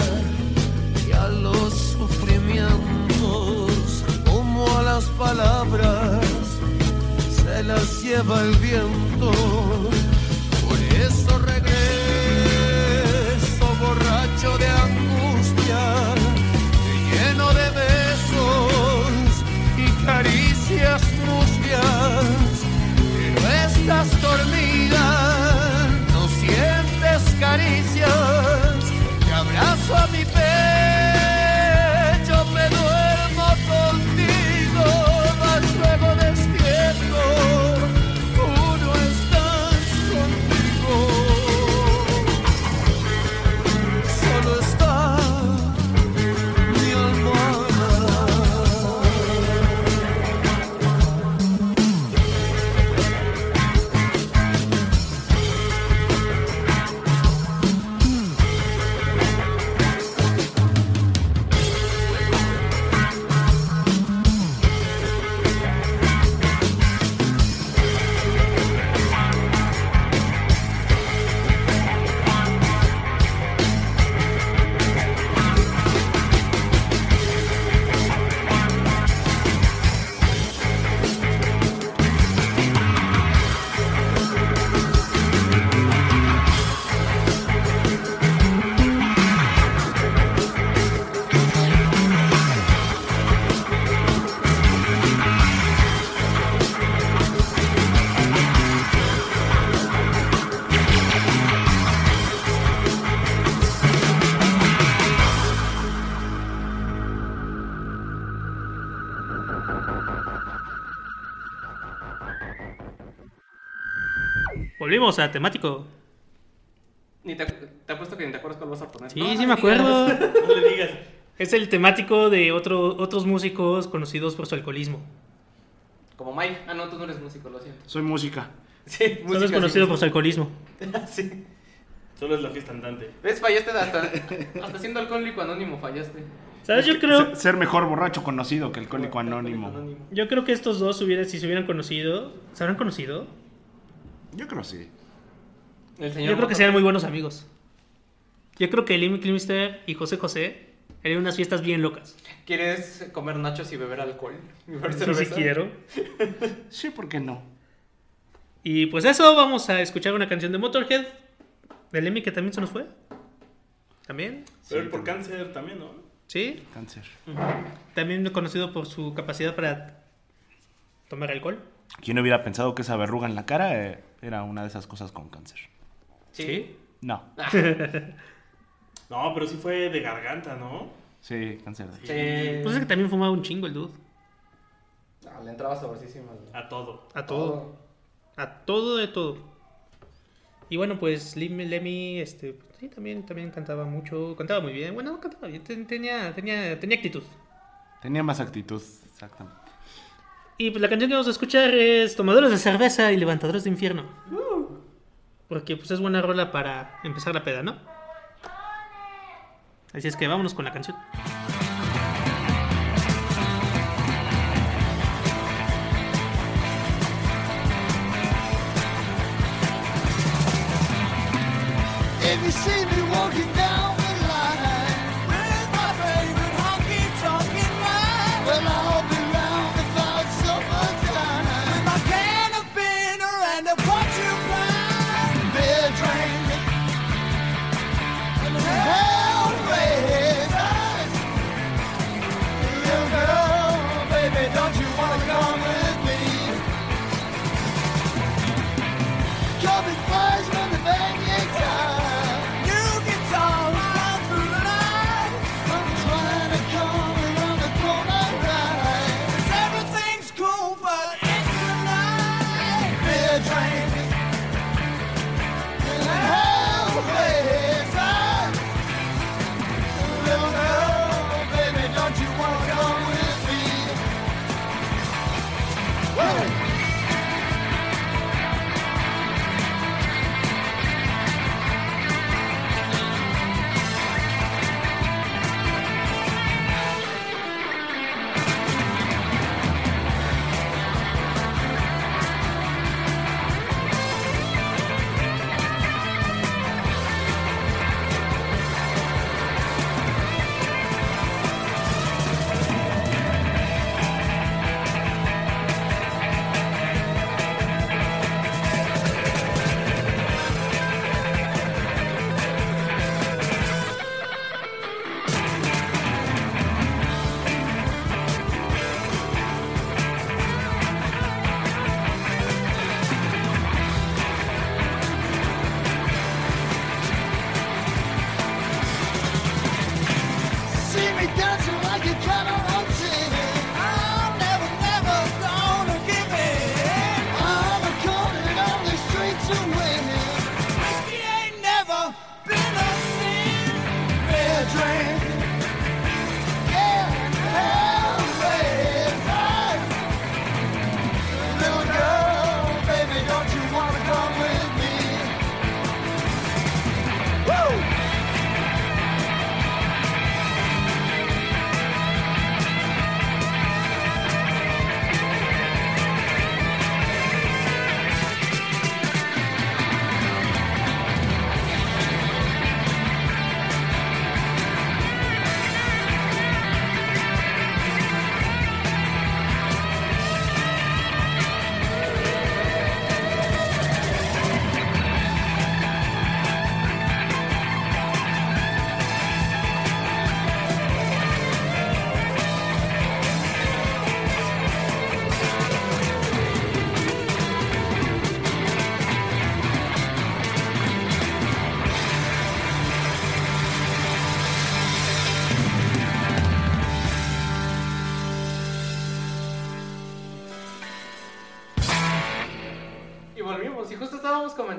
lleva el viento. Temático. Ni te, te apuesto que ni te acuerdas cuál vas a poner. Sí, No, sí no me acuerdo. digas. No le digas. Es el temático de otro, otros músicos conocidos por su alcoholismo. Como Mike. Ah, no, tú no eres músico, lo siento. Soy música. Sí, Solo es música, conocido sí, por su alcoholismo. sí. Solo es la fiesta andante. ¿Ves? Fallaste hasta, hasta siendo alcohólico anónimo, fallaste. ¿Sabes? Yo creo, Ser, ser mejor borracho conocido que alcohólico anónimo. Anónimo. yo creo que estos dos hubieran, si se hubieran conocido, ¿se habrán conocido? Yo creo sí. El señor Yo creo que serían muy buenos amigos. Yo creo que Limmy Kilmister y José José harían unas fiestas bien locas. ¿Quieres comer nachos y beber alcohol? ¿Y beber Sí, quiero. Sí, ¿por qué no? Y pues eso, vamos a escuchar una canción de Motorhead. De Lemmy que también se nos fue. ¿También? Pero por cáncer también, ¿no? Sí. Cáncer. También conocido por su capacidad para tomar alcohol. ¿Quién hubiera pensado que esa verruga en la cara eh, era una de esas cosas con cáncer? Sí. No. No, pero sí fue de garganta, ¿no? Sí, cáncer. de- Sí. Pues es que también fumaba un chingo el dude. Ah, le entraba sabrosísimo. A todo. A todo. A todo de todo. Y bueno, pues Lemmy, Lemmy, este, pues, sí, también, también cantaba mucho, cantaba muy bien. Bueno, no cantaba bien, ten- tenía, tenía, tenía actitud. Tenía más actitud, exactamente. Y pues la canción que vamos a escuchar es Tomadores de cerveza y levantadores de infierno. Porque pues es buena rola para empezar la peda, ¿no? Así es que vámonos con la canción.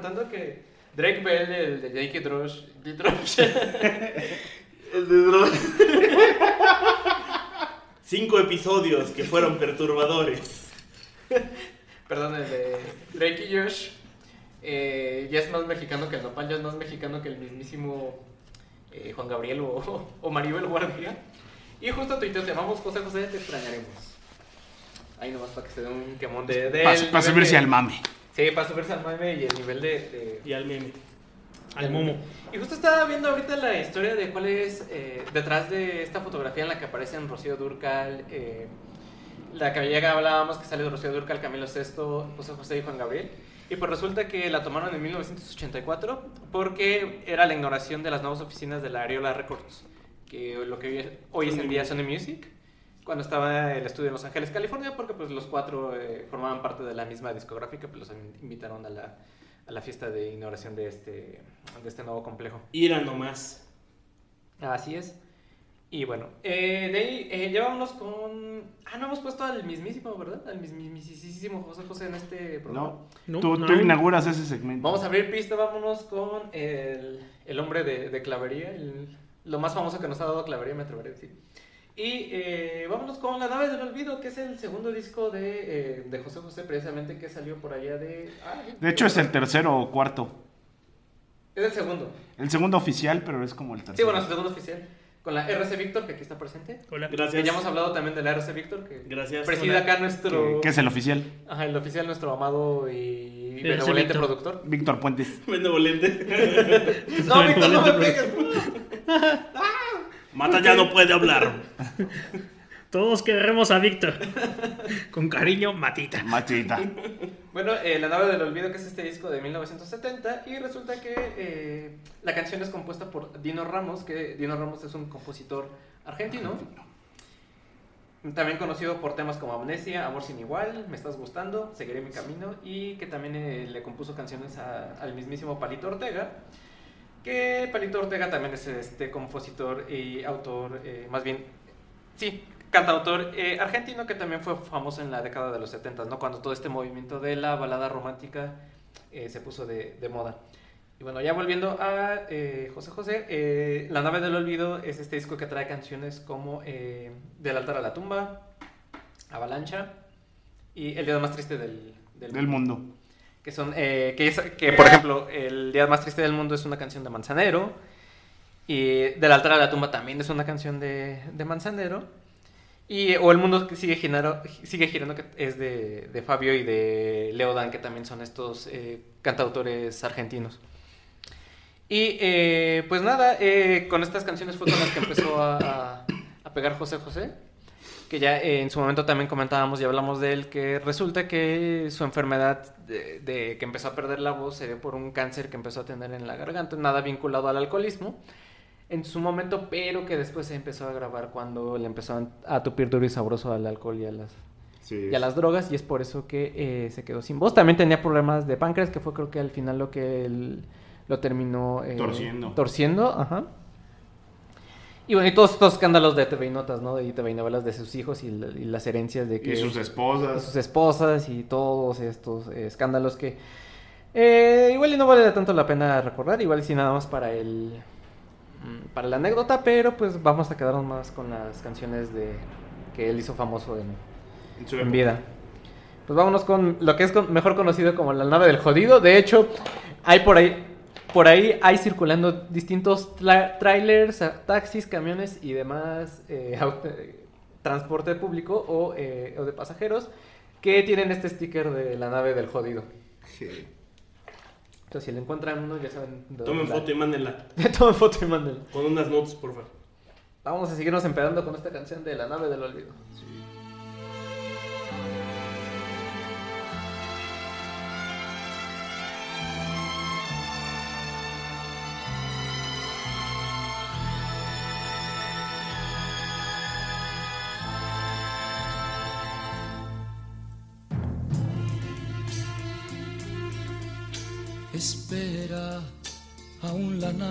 Comentando que Drake Bell, el de Jake Drosh, Drosh El de Dross. Cinco episodios que fueron perturbadores. perdón, el de Drake y Josh, eh, ya es más mexicano que el Nopal, ya es más mexicano que el mismísimo eh, Juan Gabriel o, o Maribel Guardia. Y justo tuiteo, te amamos José José, te extrañaremos. Ahí nomás para que se dé un quemón de... de Para subirse de- al mame. Sí, para subirse al mame y el nivel de... de- Y al meme. Al Momo. Y justo estaba viendo ahorita la historia de cuál es eh, detrás de esta fotografía en la que aparecen Rocío Durcal, eh, la que ya hablábamos que sale de Rocío Durcal, Camilo Sesto, José José y Juan Gabriel. Y pues resulta que la tomaron en 1984 porque era la ignoración de las nuevas oficinas de la Ariola Records, que lo que hoy, hoy es en día Sony Music, cuando estaba el estudio en Los Ángeles, California, porque pues los cuatro eh, formaban parte de la misma discográfica, pues los invitaron a la, a la fiesta de inauguración de este, de este nuevo complejo. Ira nomás. Así es. Y bueno, eh, de ahí eh, ya vámonos con... Ah, no hemos puesto al mismísimo, ¿verdad? Al mismísimo José José en este programa. No, No, tú, no tú inauguras ese segmento. Vamos a abrir pista, vámonos con el, el hombre de, de clavería, el- lo más famoso que nos ha dado clavería, me atrevería a decir. Y eh, vámonos con La nave del olvido, que es el segundo disco de, eh, de José José, precisamente, que salió por allá de... ah, De hecho, es el tercero o cuarto. Es el segundo. El segundo oficial, pero es como el tercero. Sí, bueno, es el segundo oficial. Con la RC Víctor, que aquí está presente. Hola. Que Gracias. ya hemos hablado también de la RC Víctor, que Gracias. preside Hola. acá nuestro... que, que es el oficial. Ajá, el oficial, nuestro amado y RC benevolente Víctor. productor. Víctor Puentes. Benevolente. No, Víctor, no me pegues. Mata ya no puede hablar. Todos queremos a Víctor. Con cariño, Matita. Machita. Bueno, eh, La nave del olvido, que es este disco de 1970, y resulta que eh, la canción es compuesta por Dino Ramos, que Dino Ramos es un compositor argentino, también conocido por temas como Amnesia, Amor sin igual, Me estás gustando, Seguiré mi camino, y que también eh, le compuso canciones a- al mismísimo Palito Ortega, que Palito Ortega también es este compositor y autor, eh, más bien, sí, cantautor eh, argentino que también fue famoso en la década de los 70, ¿no? Cuando todo este movimiento de la balada romántica eh, se puso de, de moda. Y bueno, ya volviendo a eh, José José, eh, La nave del olvido es este disco que trae canciones como eh, Del altar a la tumba, Avalancha y El día más triste del, Del mundo. Que son eh, que, es- que por ejemplo el día más triste del mundo es una canción de Manzanero y del altar a la tumba también es una canción de, de Manzanero y o el mundo que sigue girando sigue girando que es de, de Fabio y de Leodan que también son estos eh, cantautores argentinos. Y eh, pues nada eh, con estas canciones fue con las que empezó a pegar José José que ya eh, en su momento también comentábamos y hablamos de él, que resulta que su enfermedad de, de que empezó a perder la voz se dio por un cáncer que empezó a tener en la garganta, nada vinculado al alcoholismo en su momento, pero que después se empezó a agravar cuando le empezó a, a tupir duro y sabroso al alcohol y a las, Sí. y a las drogas y es por eso que eh, se quedó sin voz. También tenía problemas de páncreas, que fue creo que al final lo que él lo terminó eh, Torciendo. torciendo, ajá. Y bueno, y todos estos escándalos de TV y Notas, ¿no? De TV y novelas de sus hijos y, la- y las herencias de que... Y sus y esposas. sus esposas y todos estos eh, escándalos que eh, igual y no vale tanto la pena recordar, igual y sí nada más para el mm, para la anécdota, pero pues vamos a quedarnos más con las canciones de que él hizo famoso en, En en vida. Pues vámonos con lo que es con- mejor conocido como la nave del jodido. De hecho, hay por ahí por ahí hay circulando distintos trailers, taxis, camiones y demás eh, transporte público o, eh, o de pasajeros que tienen este sticker de la nave del jodido. Sí. Entonces, si le encuentran uno, ya saben. de Tomen dónde foto y mándenla. la- Tomen foto y mándenla. Con unas notes, por favor. Vamos a seguirnos empedando con esta canción de la nave del olvido. Espera,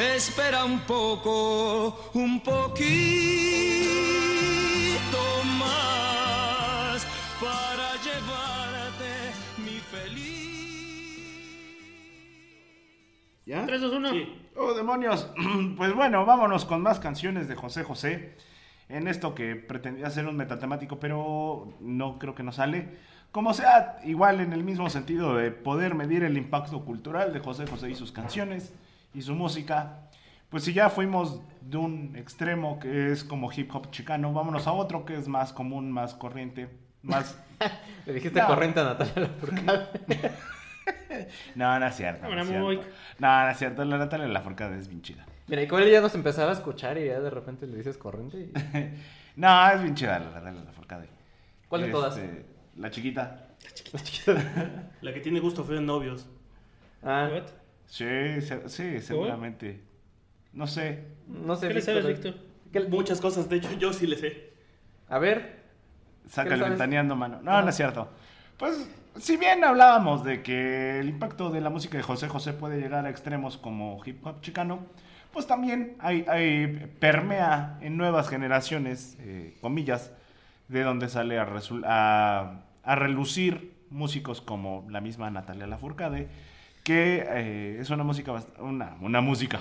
Espera un poco, un poquito más para llevarte mi feliz. ¿Ya? 3, 2, 1. Oh, demonios. Pues bueno, vámonos con más canciones de José José. En esto que pretendía ser un metatemático, pero no creo que no sale. Como sea, igual en el mismo sentido de poder medir el impacto cultural de José José y sus canciones y su música. Pues si ya fuimos de un extremo que es como hip hop chicano, vámonos a otro que es más común, más corriente, más... Le dijiste No. corriente a Natalia Lafourcade. No, no es cierto. No, es cierto. No, no es cierto. La Natalia Lafourcade es bien chida. Mira, y como él ya nos empezaba a escuchar y ya de repente le dices corriente. y- No, es bien chida la Natalia Lafourcade. ¿Cuál de todas? Este, La chiquita. La que tiene gusto feo en novios. Ah, What? Sí, se- sí, seguramente. No sé. no sé. ¿Qué le Muchas cosas, de hecho, yo sí le sé. A ver, Saca ¿Qué el ventaneando, mano. No, no es cierto. Pues, si bien hablábamos de que el impacto de la música de José José puede llegar a extremos como hip hop chicano, pues también hay, hay- permea en nuevas generaciones, eh, comillas, de donde sale a, resul- a, a relucir músicos como la misma Natalia Lafourcade, que eh, es una música, una, una música,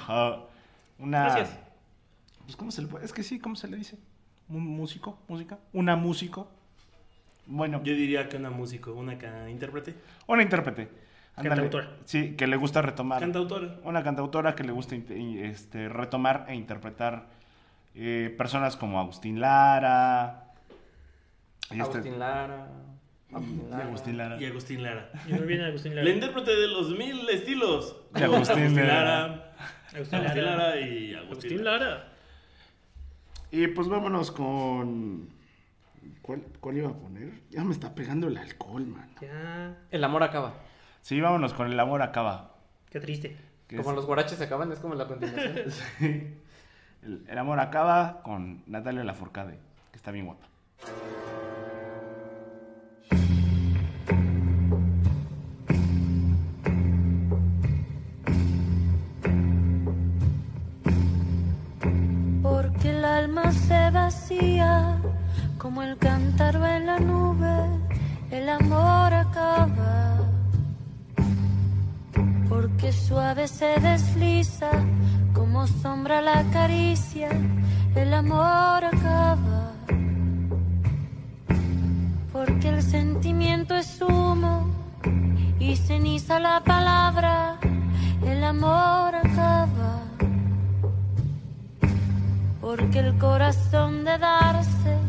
una... Gracias. Pues, ¿cómo se le puede? Es que sí, ¿cómo se le dice? ¿Un músico? ¿Música? ¿Una músico? Bueno, Yo diría que una músico, una intérprete. una intérprete. Cantautora. Sí, que le gusta retomar. Cantautora. Una cantautora que le gusta este, retomar e interpretar eh, personas como Agustín Lara. este- Agustín Lara. Agustín y Lara. Agustín Lara. Y Agustín Lara. Y muy bien, Agustín La Lara. intérprete de los mil estilos. Y Agustín Lara. Agustín Agustín Lara. Lara y Agustín Agustín Lara. Lara. Y pues vámonos con. ¿Cuál, ¿Cuál iba a poner? Ya me está pegando el alcohol, man. Ya. El amor acaba. Sí, vámonos con el amor acaba. Qué triste. Como es- los guaraches se acaban, es como la continuación. el, el amor acaba con Natalia Lafourcade, que está bien guapa. Como el cántaro en la nube, el amor acaba. Porque suave se desliza, como sombra la caricia, el amor acaba. Porque el sentimiento es humo y ceniza la palabra, el amor acaba. Porque el corazón de darse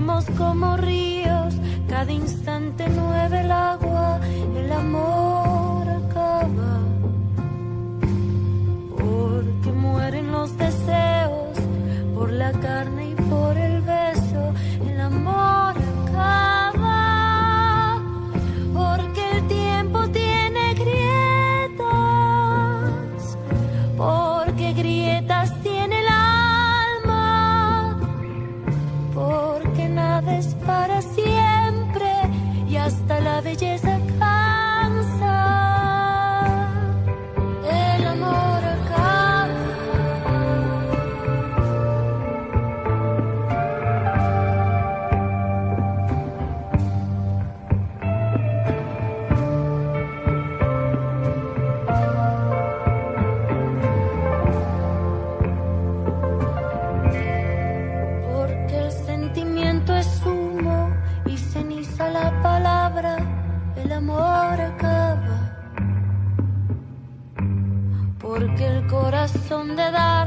somos como ríos, cada instante nueve el agua, el amor acaba. Corazón de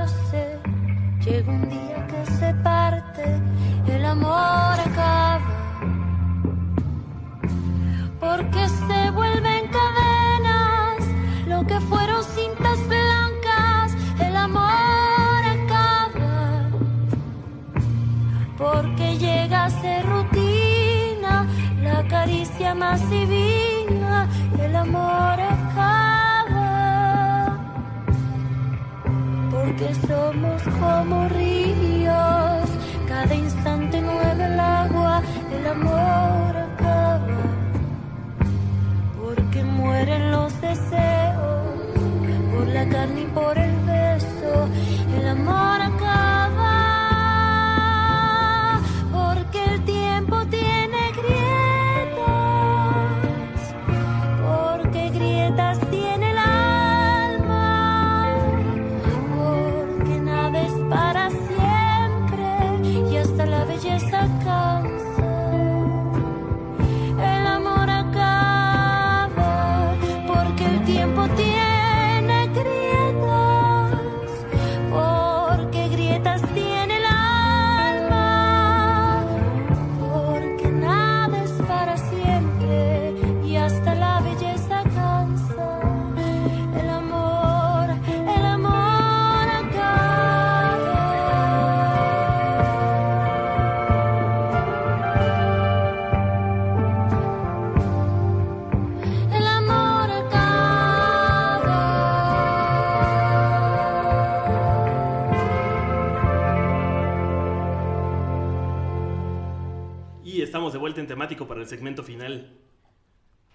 estamos de vuelta en temático para el segmento final.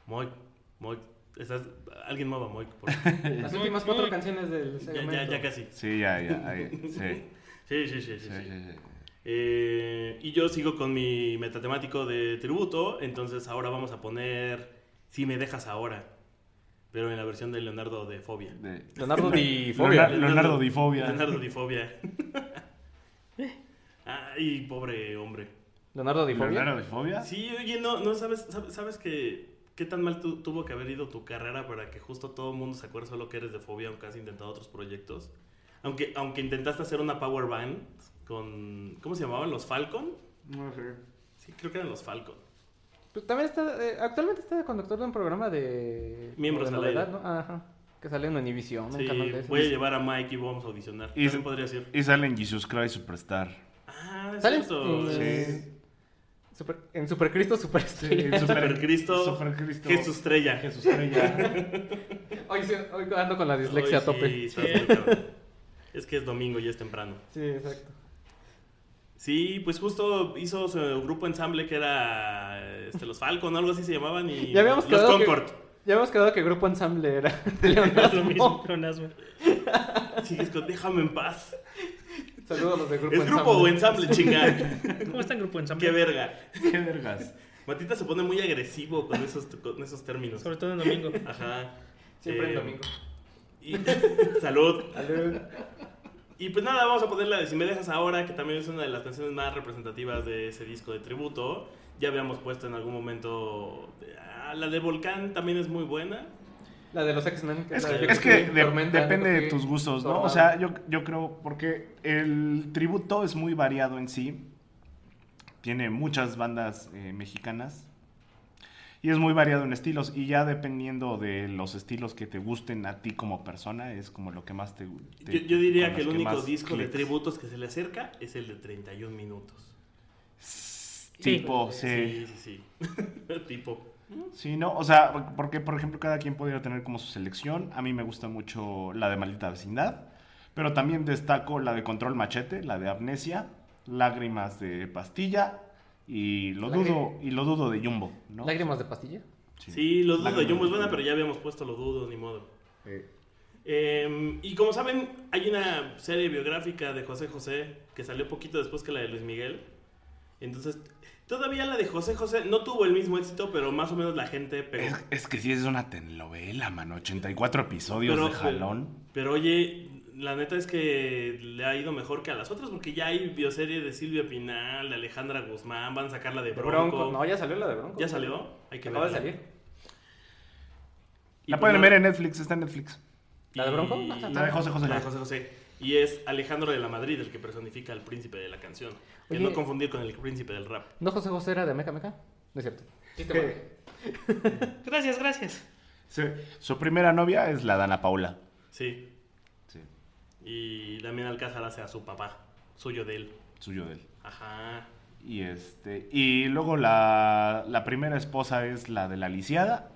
Moik, Moik, estás... alguien mueva Moik, por. Las últimas cuatro canciones del Ya, segmento. ya, ya casi. Sí, ya, ya. ahí, sí. Sí, sí, sí, sí, Sí, sí. sí, sí. Eh, y yo sigo con mi metatemático de tributo, entonces ahora vamos a poner Si me dejas ahora, pero en la versión de Leonardo de Fobia. De- Leonardo Di Fobia. Leonardo, Leonardo Di Fobia. Leonardo di Fobia. Ay, pobre hombre. Leonardo Di Fobia. ¿Leonardo Di Fobia? Sí, oye, no, no sabes, sabes, sabes que qué tan mal tu- tuvo que haber ido tu carrera para que justo todo el mundo se acuerde solo que eres de Fobia, aunque has intentado otros proyectos. Aunque, aunque intentaste hacer una power band con, ¿cómo se llamaban? ¿Los Falcon? No sé. Sí, creo que eran los Falcon. Pues también está, eh, actualmente está de conductor de un programa de... Miembros de novedad, aire. ¿no? Ajá. Que sale en Univision, un Sí, canal de esos. voy a llevar a Mike y vamos a audicionar. Y, También podría ser. y sale en Jesus Christ Superstar. Ah, es ¿Sale? cierto. Sí. Sí. Super- en Super Cristo, Super Estrella. Super Cristo, Super Cristo. Jesús Estrella. Jesús Estrella. Hoy, sí- hoy ando con la dislexia Hoy a tope. sí, cabrón. Es que es domingo y es temprano. Sí, exacto. Sí, pues justo hizo su grupo ensamble que era este, los Falcon, algo así se llamaban, y Ya habíamos los quedado que- Concord. Ya hemos quedado que Grupo Ensamble era de Lo Leonardo. mismo. Sigues con déjame en paz. Saludos a los de Grupo ¿Es Ensamble. grupo o ensamble, chinga? ¿Cómo está el grupo ensamble? Qué verga. Qué vergas. Matita se pone muy agresivo con esos, con esos términos. Sobre todo en domingo. Ajá. Siempre Eh, en domingo. y- Salud. Salud. Y pues nada, vamos a poner la de Si me dejas ahora, que también es una de las canciones más representativas de ese disco de tributo. Ya habíamos puesto en algún momento... ah, la de Volcán también es muy buena. La de los X-Men. Es que, es que de- Tormenta, depende de tus gustos, ¿no? Tornado. O sea, yo, yo creo, porque el tributo es muy variado en sí. Tiene muchas bandas eh, mexicanas. Y es muy variado en estilos. Y ya dependiendo de los estilos que te gusten a ti como persona, es como lo que más te guste. Yo, yo diría que el único disco de tributos que se le acerca es el de 31 minutos. Tipo, sí. Sí, sí, sí. tipo. Sí, no, o sea, porque por ejemplo cada quien podría tener como su selección. A mí me gusta mucho la de Maldita Vecindad, pero también destaco la de Control Machete, la de Amnesia, Lágrimas de Pastilla y lo Lágrim- dudo y lo dudo de Jumbo, ¿no? ¿Lágrimas de pastilla? Sí, los dudo de Jumbo es buena, pero ya habíamos puesto lo dudo, ni modo. Eh, Eh, y como saben, hay una serie biográfica de José José que salió poquito después que la de Luis Miguel. Entonces, todavía la de José José no tuvo el mismo éxito, pero más o menos la gente pegó. es, es que sí es una telenovela, mano, 84 episodios Pero, de jalón. Pero oye, la neta es que le ha ido mejor que a las otras porque ya hay bioserie de Silvia Pinal, de Alejandra Guzmán, van a sacar la de De Bronco. Bronco. No, ya salió la de Bronco. ¿Ya salió? Hay que Acaba de salir. Y La pues pueden ver en Netflix, está en Netflix. ¿La de Bronco? no, La de José José. La de José José. Y es Alejandro de la Madrid el que personifica al príncipe de la canción. Que no confundir con el príncipe del rap. ¿No José José era de Meca Meca? No es cierto. Gracias, gracias. Sí, Su primera novia es la Dana Paula. Sí. Sí, Y Damián Alcázar hace a su papá, suyo de él. suyo de él. Ajá. Y este y luego la, la primera esposa es la de la lisiada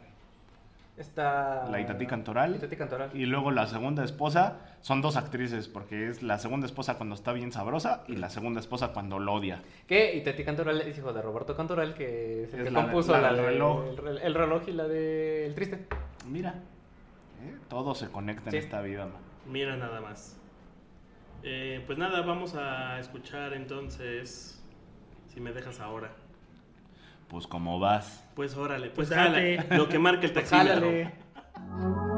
Está... La Itatí Cantoral. Itatí Cantoral. y luego la segunda esposa son dos actrices porque es la segunda esposa cuando está bien sabrosa y la segunda esposa cuando lo odia. Que Itatí Cantoral es hijo de Roberto Cantoral, que es el Es que la- compuso la la, del de- reloj. El, re- el reloj y la de El Triste. Mira, ¿eh? todo se conecta Sí. en esta vida, man. Mira nada más. Eh, pues nada, vamos a escuchar entonces. Si me dejas ahora. Pues como vas. Pues órale, pues, Pues jala, lo que marca el Pues taxímetro. jálale.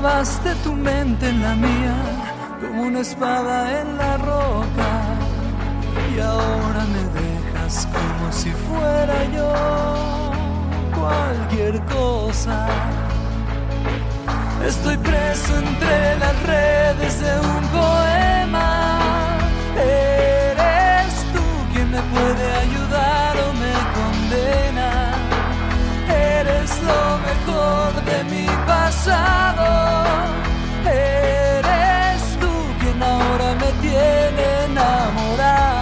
Clavaste tu mente en la mía como una espada en la roca y ahora me dejas como si fuera yo cualquier cosa. Estoy preso entre las redes de un poema. Eres tú quien me puede ayudar o me condena. Eres lo mejor de mi pasado. Eres tú quien ahora me tiene enamorado.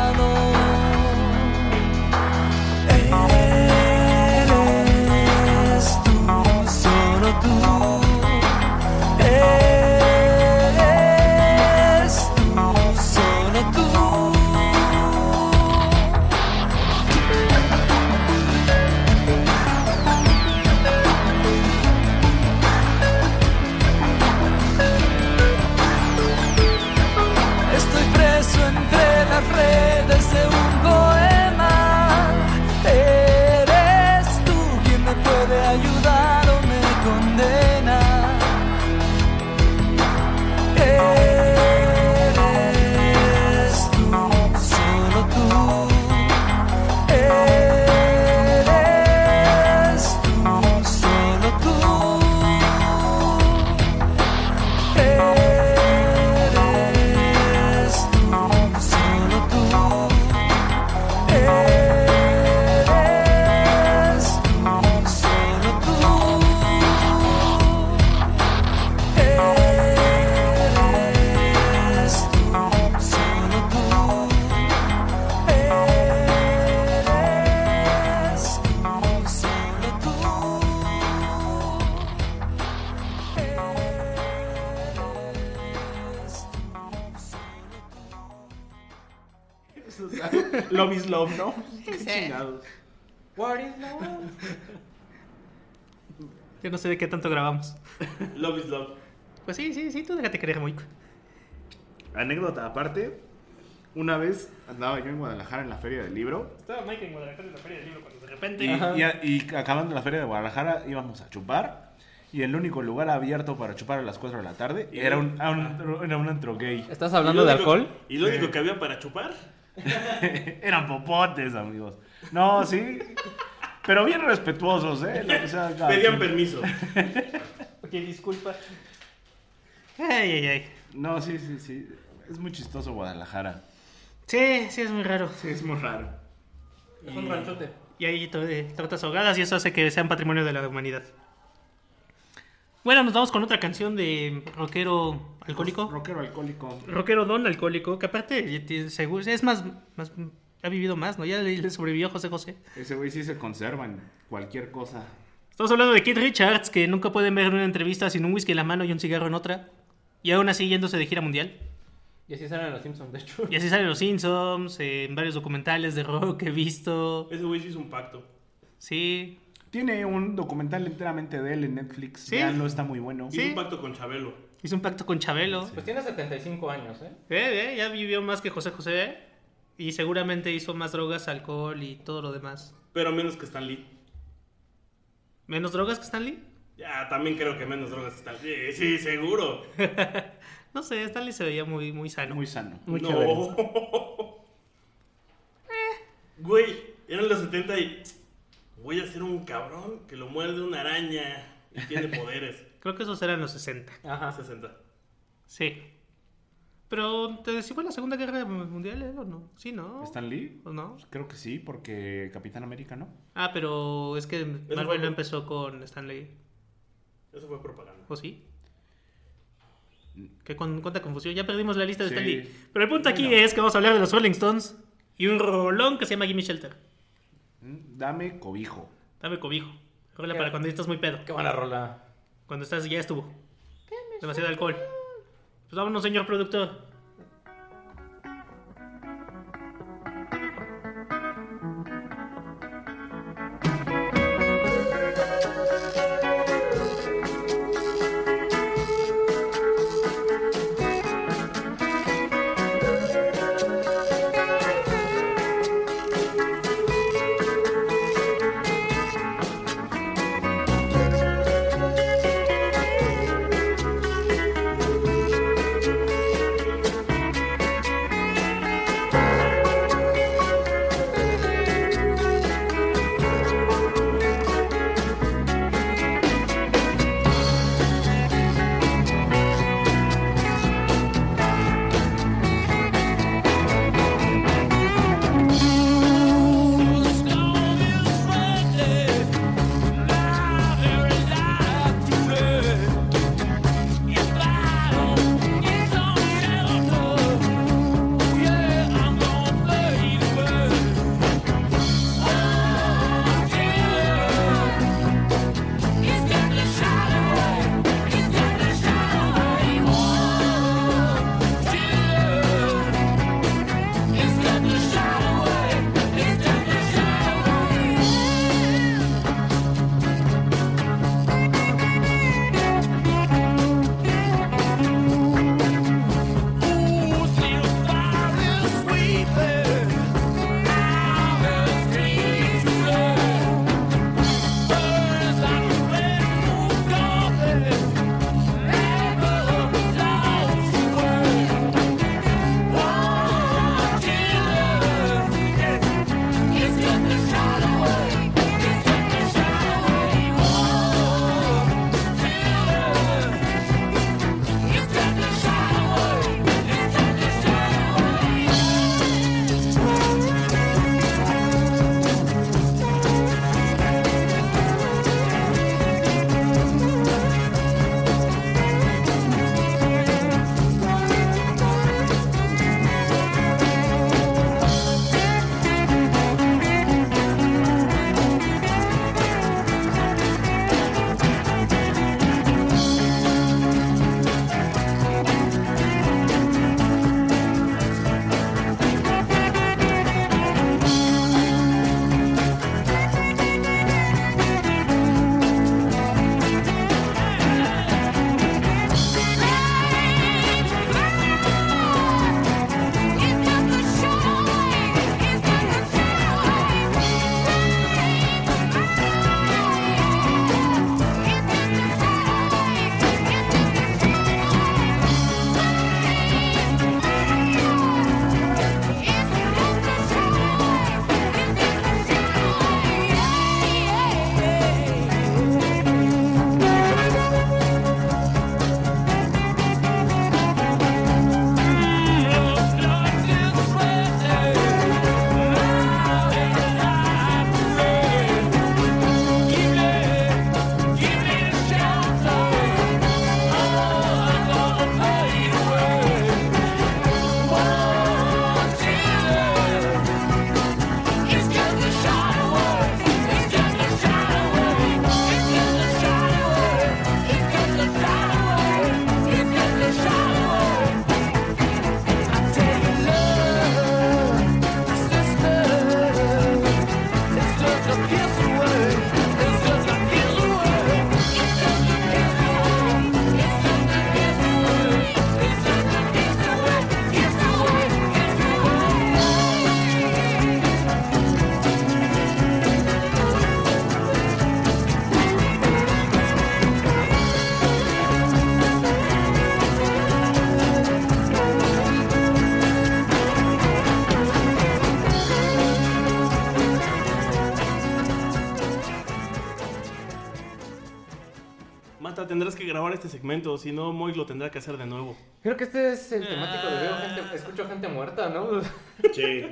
Love is love, ¿no? Qué chingados. What is love? Yo no sé de qué tanto grabamos. Love is love. Pues sí, sí, sí, tú déjate creer, muy. Anécdota aparte, una vez andaba yo en Guadalajara en la feria del libro Estaba Mike en Guadalajara en la Feria del Libro cuando de y, repente. y- y acabando la feria de Guadalajara íbamos a chupar y el único lugar abierto para chupar a las 4 de la tarde era un, un- era un antro gay. ¿Estás ¿Y hablando lo de único- alcohol? ¿Y lo único que había para chupar? Eran popotes, amigos. No, sí. Pero bien respetuosos, ¿eh? Lo que sea, cada Pedían permiso. Ok, disculpa. Ay, ay, ay. No, sí, sí, sí. Es muy chistoso Guadalajara. Sí, sí, es muy raro. Sí, es muy raro. Es un ranchote. Y eh, tortas ahogadas y eso hace que sean patrimonio de la humanidad. Bueno, nos vamos con otra canción de rockero alcohólico. Rockero alcohólico. Rockero don alcohólico, que aparte seguro, es más, más, ha vivido más, ¿no? Ya le, le sobrevivió a José José. Ese güey sí se conserva en cualquier cosa. Estamos hablando de Keith Richards, que nunca pueden ver en una entrevista sin un whisky en la mano y un cigarro en otra. Y aún así yéndose de gira mundial. Y así salen los Simpsons, de hecho. Y así salen los Simpsons, en varios documentales de rock que he visto. Ese güey sí hizo un pacto. Sí. Tiene un documental enteramente de él en Netflix. Sí. Véanlo, está muy bueno. Hizo un pacto con Chabelo. Hizo un pacto con Chabelo. Pues tiene 75 años, ¿eh? Eh, eh, ya vivió más que José José. Y seguramente hizo más drogas, alcohol y todo lo demás. Pero menos que Stan Lee. ¿Menos drogas que Stanley? Ya, también creo que menos drogas que Stan Lee. Sí, seguro. No sé, Stanley se veía muy, muy sano. Muy sano. Muy no. chévere. Güey, eran los 70 y... Voy a ser un cabrón que lo muerde una araña y tiene poderes. Creo que esos eran los 60. Ajá. 60. Sí. Pero, ¿te si fue la Segunda Guerra Mundial él o no? Sí, ¿no? ¿Stan Lee? ¿O no? Creo que sí, porque Capitán América, ¿no? Ah, pero es que Marvel fue- no empezó con Stanley. Eso fue propaganda. ¿O sí? ¿Qué con, cuánta confusión? Ya perdimos la lista de Sí. Stanley. Pero el punto aquí Bueno. es que vamos a hablar de los Rolling Stones y un rolón que se llama Gimme Shelter. Mm, Dame cobijo. Dame cobijo. Rola para cuando estás muy pedo. Qué buena rola. Cuando estás, ya estuvo. Demasiado alcohol. Pues vámonos, señor productor. Segmento, si no, Moy lo tendrá que hacer de nuevo. Creo que este es el temático de veo gente, escucho gente muerta, ¿no? Sí.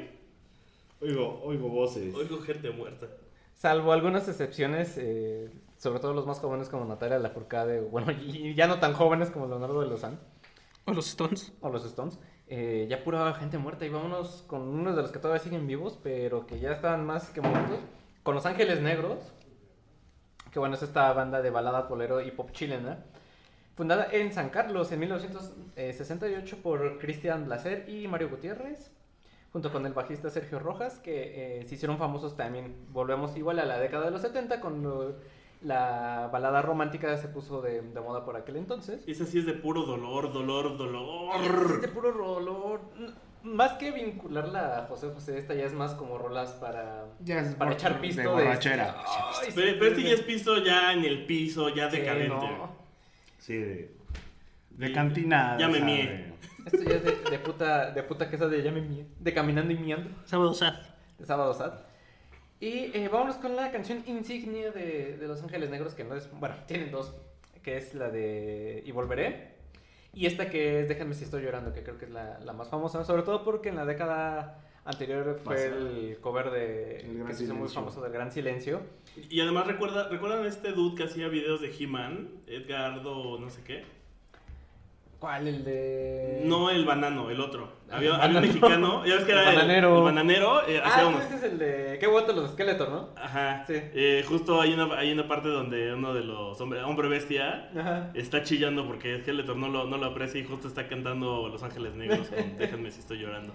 Oigo, oigo voces. Oigo gente muerta. Salvo algunas excepciones, eh, sobre todo los más jóvenes como Natalia Lafourcade, bueno, y ya no tan jóvenes como Leonardo de Lozán. O los Stones. O los Stones. eh, ya pura gente muerta. Y vámonos con unos de los que todavía siguen vivos, pero que ya están más que muertos. Con Los Ángeles Negros. Que bueno, es esta banda de balada, bolero y pop chilena. Fundada en San Carlos en 1968 por Cristian Blaser y Mario Gutiérrez. Junto con el bajista Sergio Rojas, que eh, se hicieron famosos también. Volvemos igual a la década de los 70, cuando la balada romántica se puso de, de moda por aquel entonces. Esa sí es de puro dolor, dolor, Es dolor. de puro dolor. Más que vincularla a José José, esta ya es más como rolas para, Ya es para echar de pisto. borrachera. Ay, Pero, sí, pero este sí. ya es piso ya en el piso, ya Sí, decadente. no. Sí, de, de cantina. Ya me esa mié. de- Esto ya es de, de puta, de puta queso de ya me mía, de caminando y miando, Sábado Sad. de sábado sad. Y eh, vámonos con la canción insignia de, de Los Ángeles Negros, que no es, bueno, tienen dos, que es la de Y Volveré. Y esta que es Déjenme si estoy llorando, que creo que es la, la más famosa, sobre todo porque en la década anterior fue el cover de, El que se hizo muy Silencio. famoso del Gran Silencio. Y además, recuerda, ¿recuerdan este dude que hacía videos de He-Man? Edgardo, no sé qué. ¿Cuál? El de... No el banano, el otro. Había, el había un mexicano, ya ves que El era el bananero. el bananero. eh, Ah, unos- pues este es el de... Qué guato los esqueletos, ¿no? Ajá. Sí. Eh, justo hay una, hay una parte donde uno de los hombre, hombre bestia Ajá. está chillando porque Skeletor no lo, no lo aprecia y justo está cantando Los Ángeles Negros con Déjenme si estoy llorando.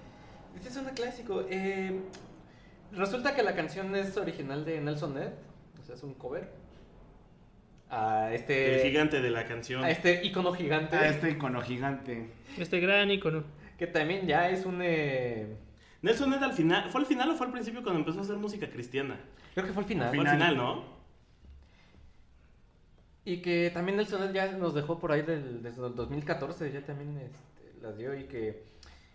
Este es un clásico. Eh, resulta que la canción es original de Nelson Ned. O sea, es un cover. A este... El gigante de la canción. A este icono gigante. Ah, este icono gigante. Este gran icono. Que también ya es un... eh, Nelson Ned al final, ¿fue al final o fue al principio cuando empezó a hacer música cristiana? Creo que fue al final. Fue al final, ¿no? Y que también Nelson Ned ya nos dejó por ahí del, desde el 2014. Ya también este, las dio y que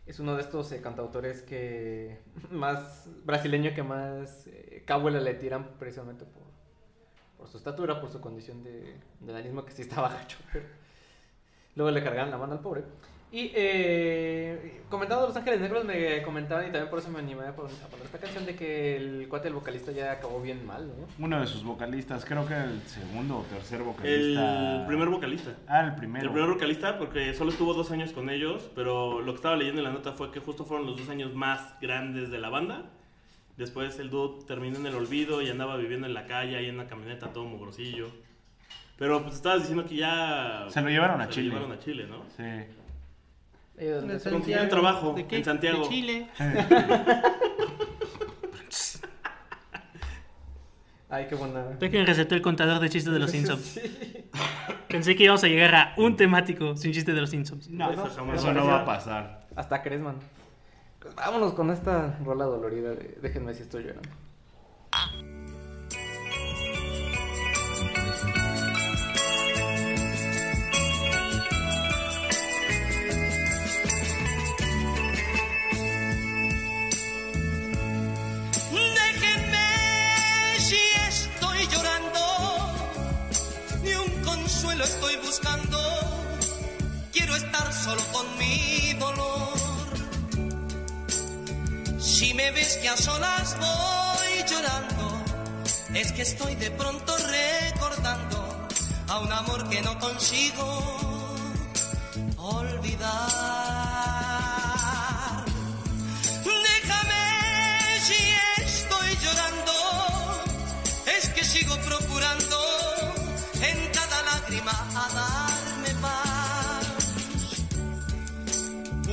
es uno de estos eh, cantautores que más brasileño que más eh, cabuela le tiran precisamente por, por su estatura, por su condición de, de que sí estaba gacho. pero Luego le cargaban la mano al pobre. Y eh, comentando Los Ángeles Negros me comentaban y también por eso me animé a pon- a poner esta canción de que el cuate del vocalista ya acabó bien mal, ¿no? Uno de sus vocalistas, creo que el segundo o tercer vocalista. El primer vocalista. Ah, el primero. El primer vocalista, porque solo estuvo dos años con ellos, pero lo que estaba leyendo en la nota fue que justo fueron los dos años más grandes de la banda. Después el dude terminó en el olvido y andaba viviendo en la calle, ahí en una camioneta todo mugrosillo. Pero pues estabas diciendo que ya... Se lo llevaron a se Chile. Lo llevaron a Chile, ¿no? Sí. Se- Consiguió un trabajo ¿De qué? en Santiago. De Chile. Ay, qué buena. Ve que me resetó el contador de chistes de los Simpsons. Sí. Pensé que íbamos a llegar a un temático sin chiste de los Simpsons. No, Bueno, eso jamás eso no va a pasar. Hasta crees, man. Pues vámonos con esta rola dolorida de Déjenme si estoy llorando. Consuelo estoy buscando. Quiero estar solo con mi dolor. Si me ves que a solas voy llorando, es que estoy de pronto recordando a un amor que no consigo olvidar.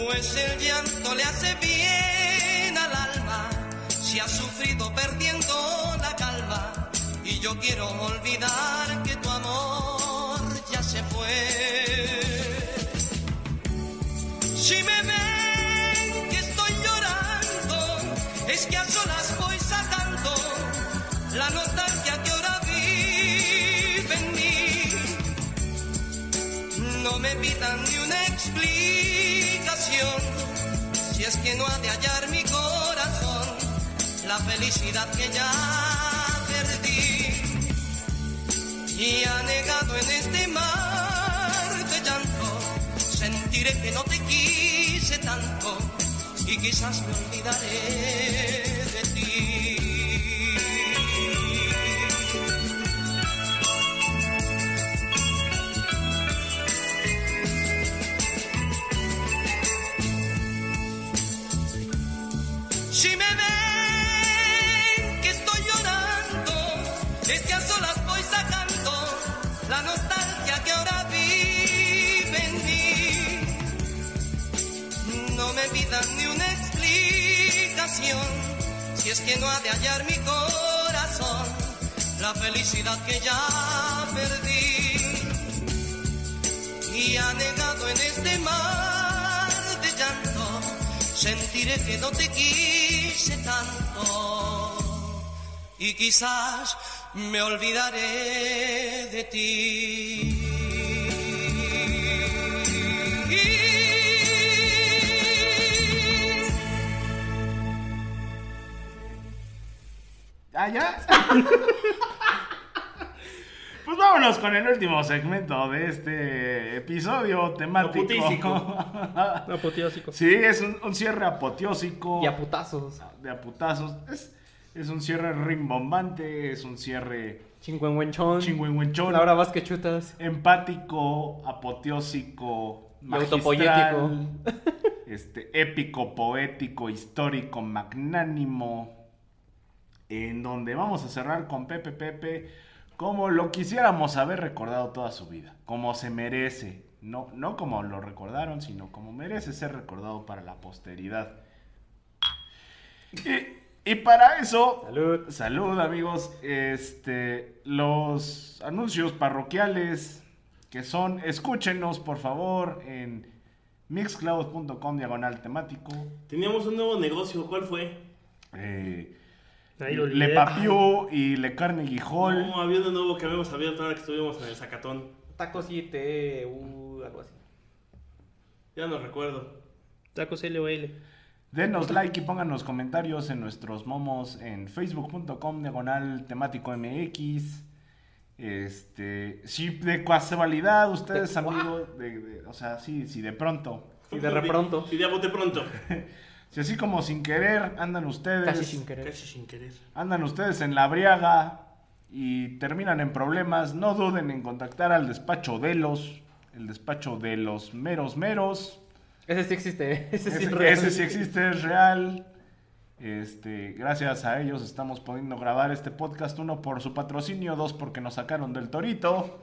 Pues el llanto le hace bien al alma si ha sufrido perdiendo la calma. Y yo quiero olvidar que tu amor ya se fue. Si me ven que estoy llorando, es que a solas voy sacando la nostalgia No me pidan ni una explicación, si es que no ha de hallar mi corazón la felicidad que ya perdí. y anegado en este mar de llanto, sentiré que no te quise tanto y quizás me olvidaré de ti. Si me ven que estoy llorando, es que a solas voy sacando la nostalgia que ahora vive en mí. No me pidan ni una explicación, si es que no ha de hallar mi corazón la felicidad que ya perdí. Y anegado en este mar de llanto, sentiré que no te quise tanto y quizás me olvidaré de ti. ¿Ah, ya? pues vámonos con el último segmento de este episodio temático. Apoteósico. Sí, es un, un cierre apoteósico. Y a putazos. De a putazos. Es, es un cierre rimbombante, es un cierre Chingüengüenchón. chingüengüenchón, Laura más que chutas. empático, apoteósico, autopoyético. este, épico, poético, histórico, magnánimo, en donde vamos a cerrar con Pepe Pepe como lo quisiéramos haber recordado toda su vida, como se merece, no, no como lo recordaron, sino como merece ser recordado para la posteridad. Y, y para eso, Salud. salud amigos, este, los anuncios parroquiales que son, escúchenos por favor en mixcloud.com diagonal temático. Teníamos un nuevo negocio, ¿cuál fue? Eh, Ahí lo Le. Papiu y Le Carnegie Hall. No, había uno nuevo que habíamos abierto ahora que estuvimos en el Zacatón. Tacos y té, uh, algo así. Ya no recuerdo. Tacos LOL. Denos like y pónganos comentarios en nuestros momos en facebook.com diagonal temático MX. Este, si de casualidad ustedes De- amigos, de, de- o sea, sí, si de pronto, Y de repronto. Sí, de a bote pronto. si así como sin querer andan ustedes, Casi sin querer. Casi sin querer. andan ustedes en la briaga y terminan en problemas, no duden en contactar al despacho de los, el despacho de los meros meros. Ese sí existe. Ese sí Ese, es real. ese sí existe, es real. Este, gracias a ellos estamos pudiendo grabar este podcast. Uno por su patrocinio, dos porque nos sacaron del torito.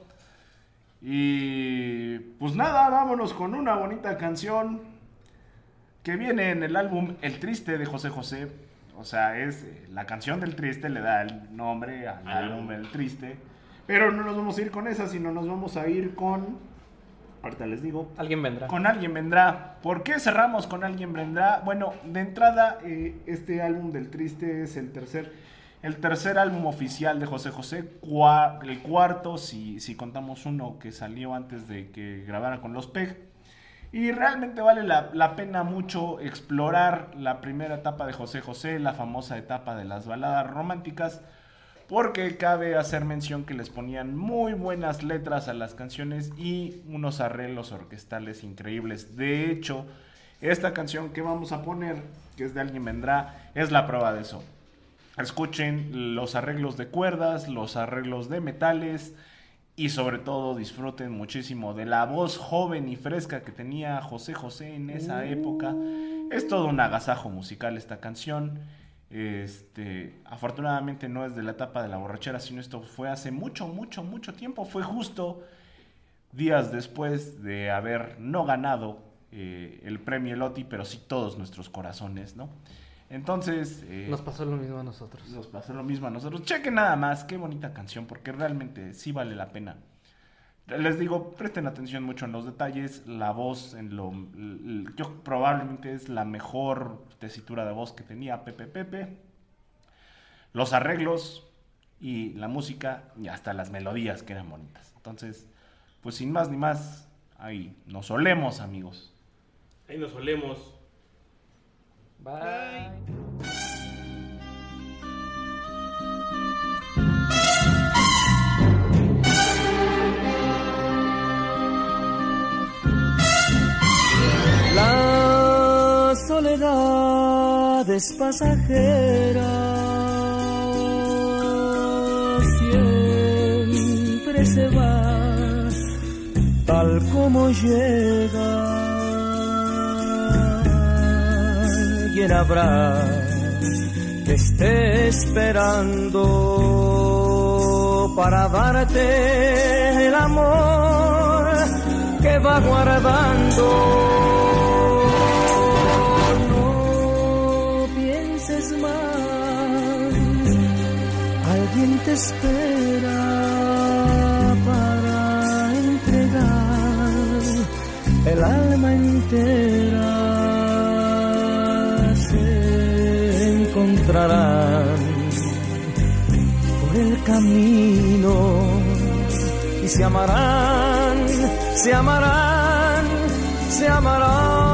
Y pues nada, vámonos con una bonita canción que viene en el álbum El Triste de José José. O sea, es eh, la canción del Triste, le da el nombre al álbum El Triste. Pero no nos vamos a ir con esa, sino nos vamos a ir con... Ahorita les digo. Alguien vendrá. Con alguien vendrá. ¿Por qué cerramos con alguien vendrá? Bueno, de entrada, eh, este álbum del Triste es el tercer, el tercer álbum oficial de José José, cua- el cuarto, si, si contamos uno que salió antes de que grabara con los PEG. Y realmente vale la, pena mucho explorar la primera etapa de José José, la famosa etapa de las baladas románticas, porque cabe hacer mención que les ponían muy buenas letras a las canciones y unos arreglos orquestales increíbles. De hecho, esta canción que vamos a poner, que es de Alguien Vendrá, es la prueba de eso. Escuchen los arreglos de cuerdas, los arreglos de metales y sobre todo disfruten muchísimo de la voz joven y fresca que tenía José José en esa época. Es todo un agasajo musical esta canción. Este, afortunadamente no es de la etapa de la borrachera, sino esto fue hace mucho, mucho, mucho tiempo. Fue justo días después de haber no ganado eh, el premio Loti, pero sí todos nuestros corazones, ¿no? Entonces, eh, Nos pasó lo mismo a nosotros. nos pasó lo mismo a nosotros. Chequen nada más, qué bonita canción, porque realmente sí vale la pena. Les digo, presten atención mucho en los detalles, la voz, en lo, yo probablemente es la mejor tesitura de voz que tenía Pepe Pepe. Los arreglos y la música y hasta las melodías que eran bonitas. Entonces, pues sin más ni más, ahí nos olemos, amigos. Ahí nos olemos. Bye. La soledad es pasajera, siempre se va, tal como llega. ¿Quién habrá que esté esperando para darte el amor que va guardando? No pienses más, alguien te espera para entregar el alma entera. Por el camino y se amarán, se amarán, se amarán.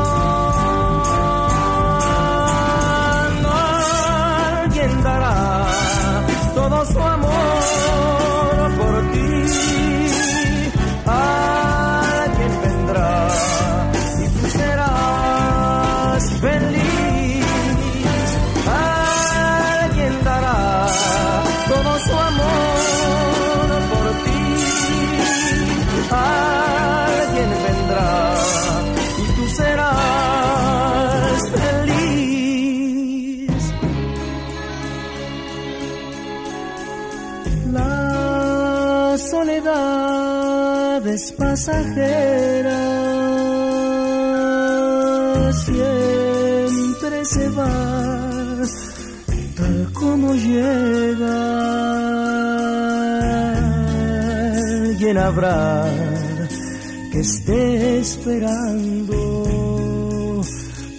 Pasajera, siempre se va, tal como llega. ¿Quién habrá que esté esperando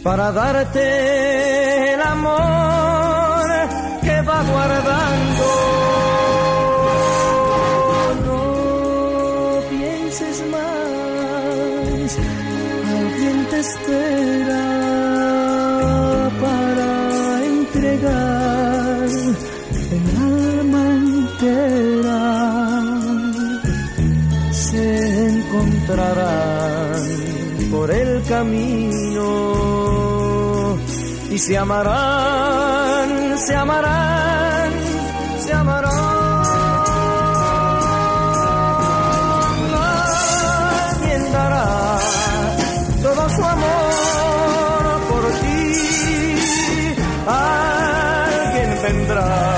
para darte el amor espera para entregar el alma entera. Se encontrarán por el camino y se amarán, se amarán, Alguien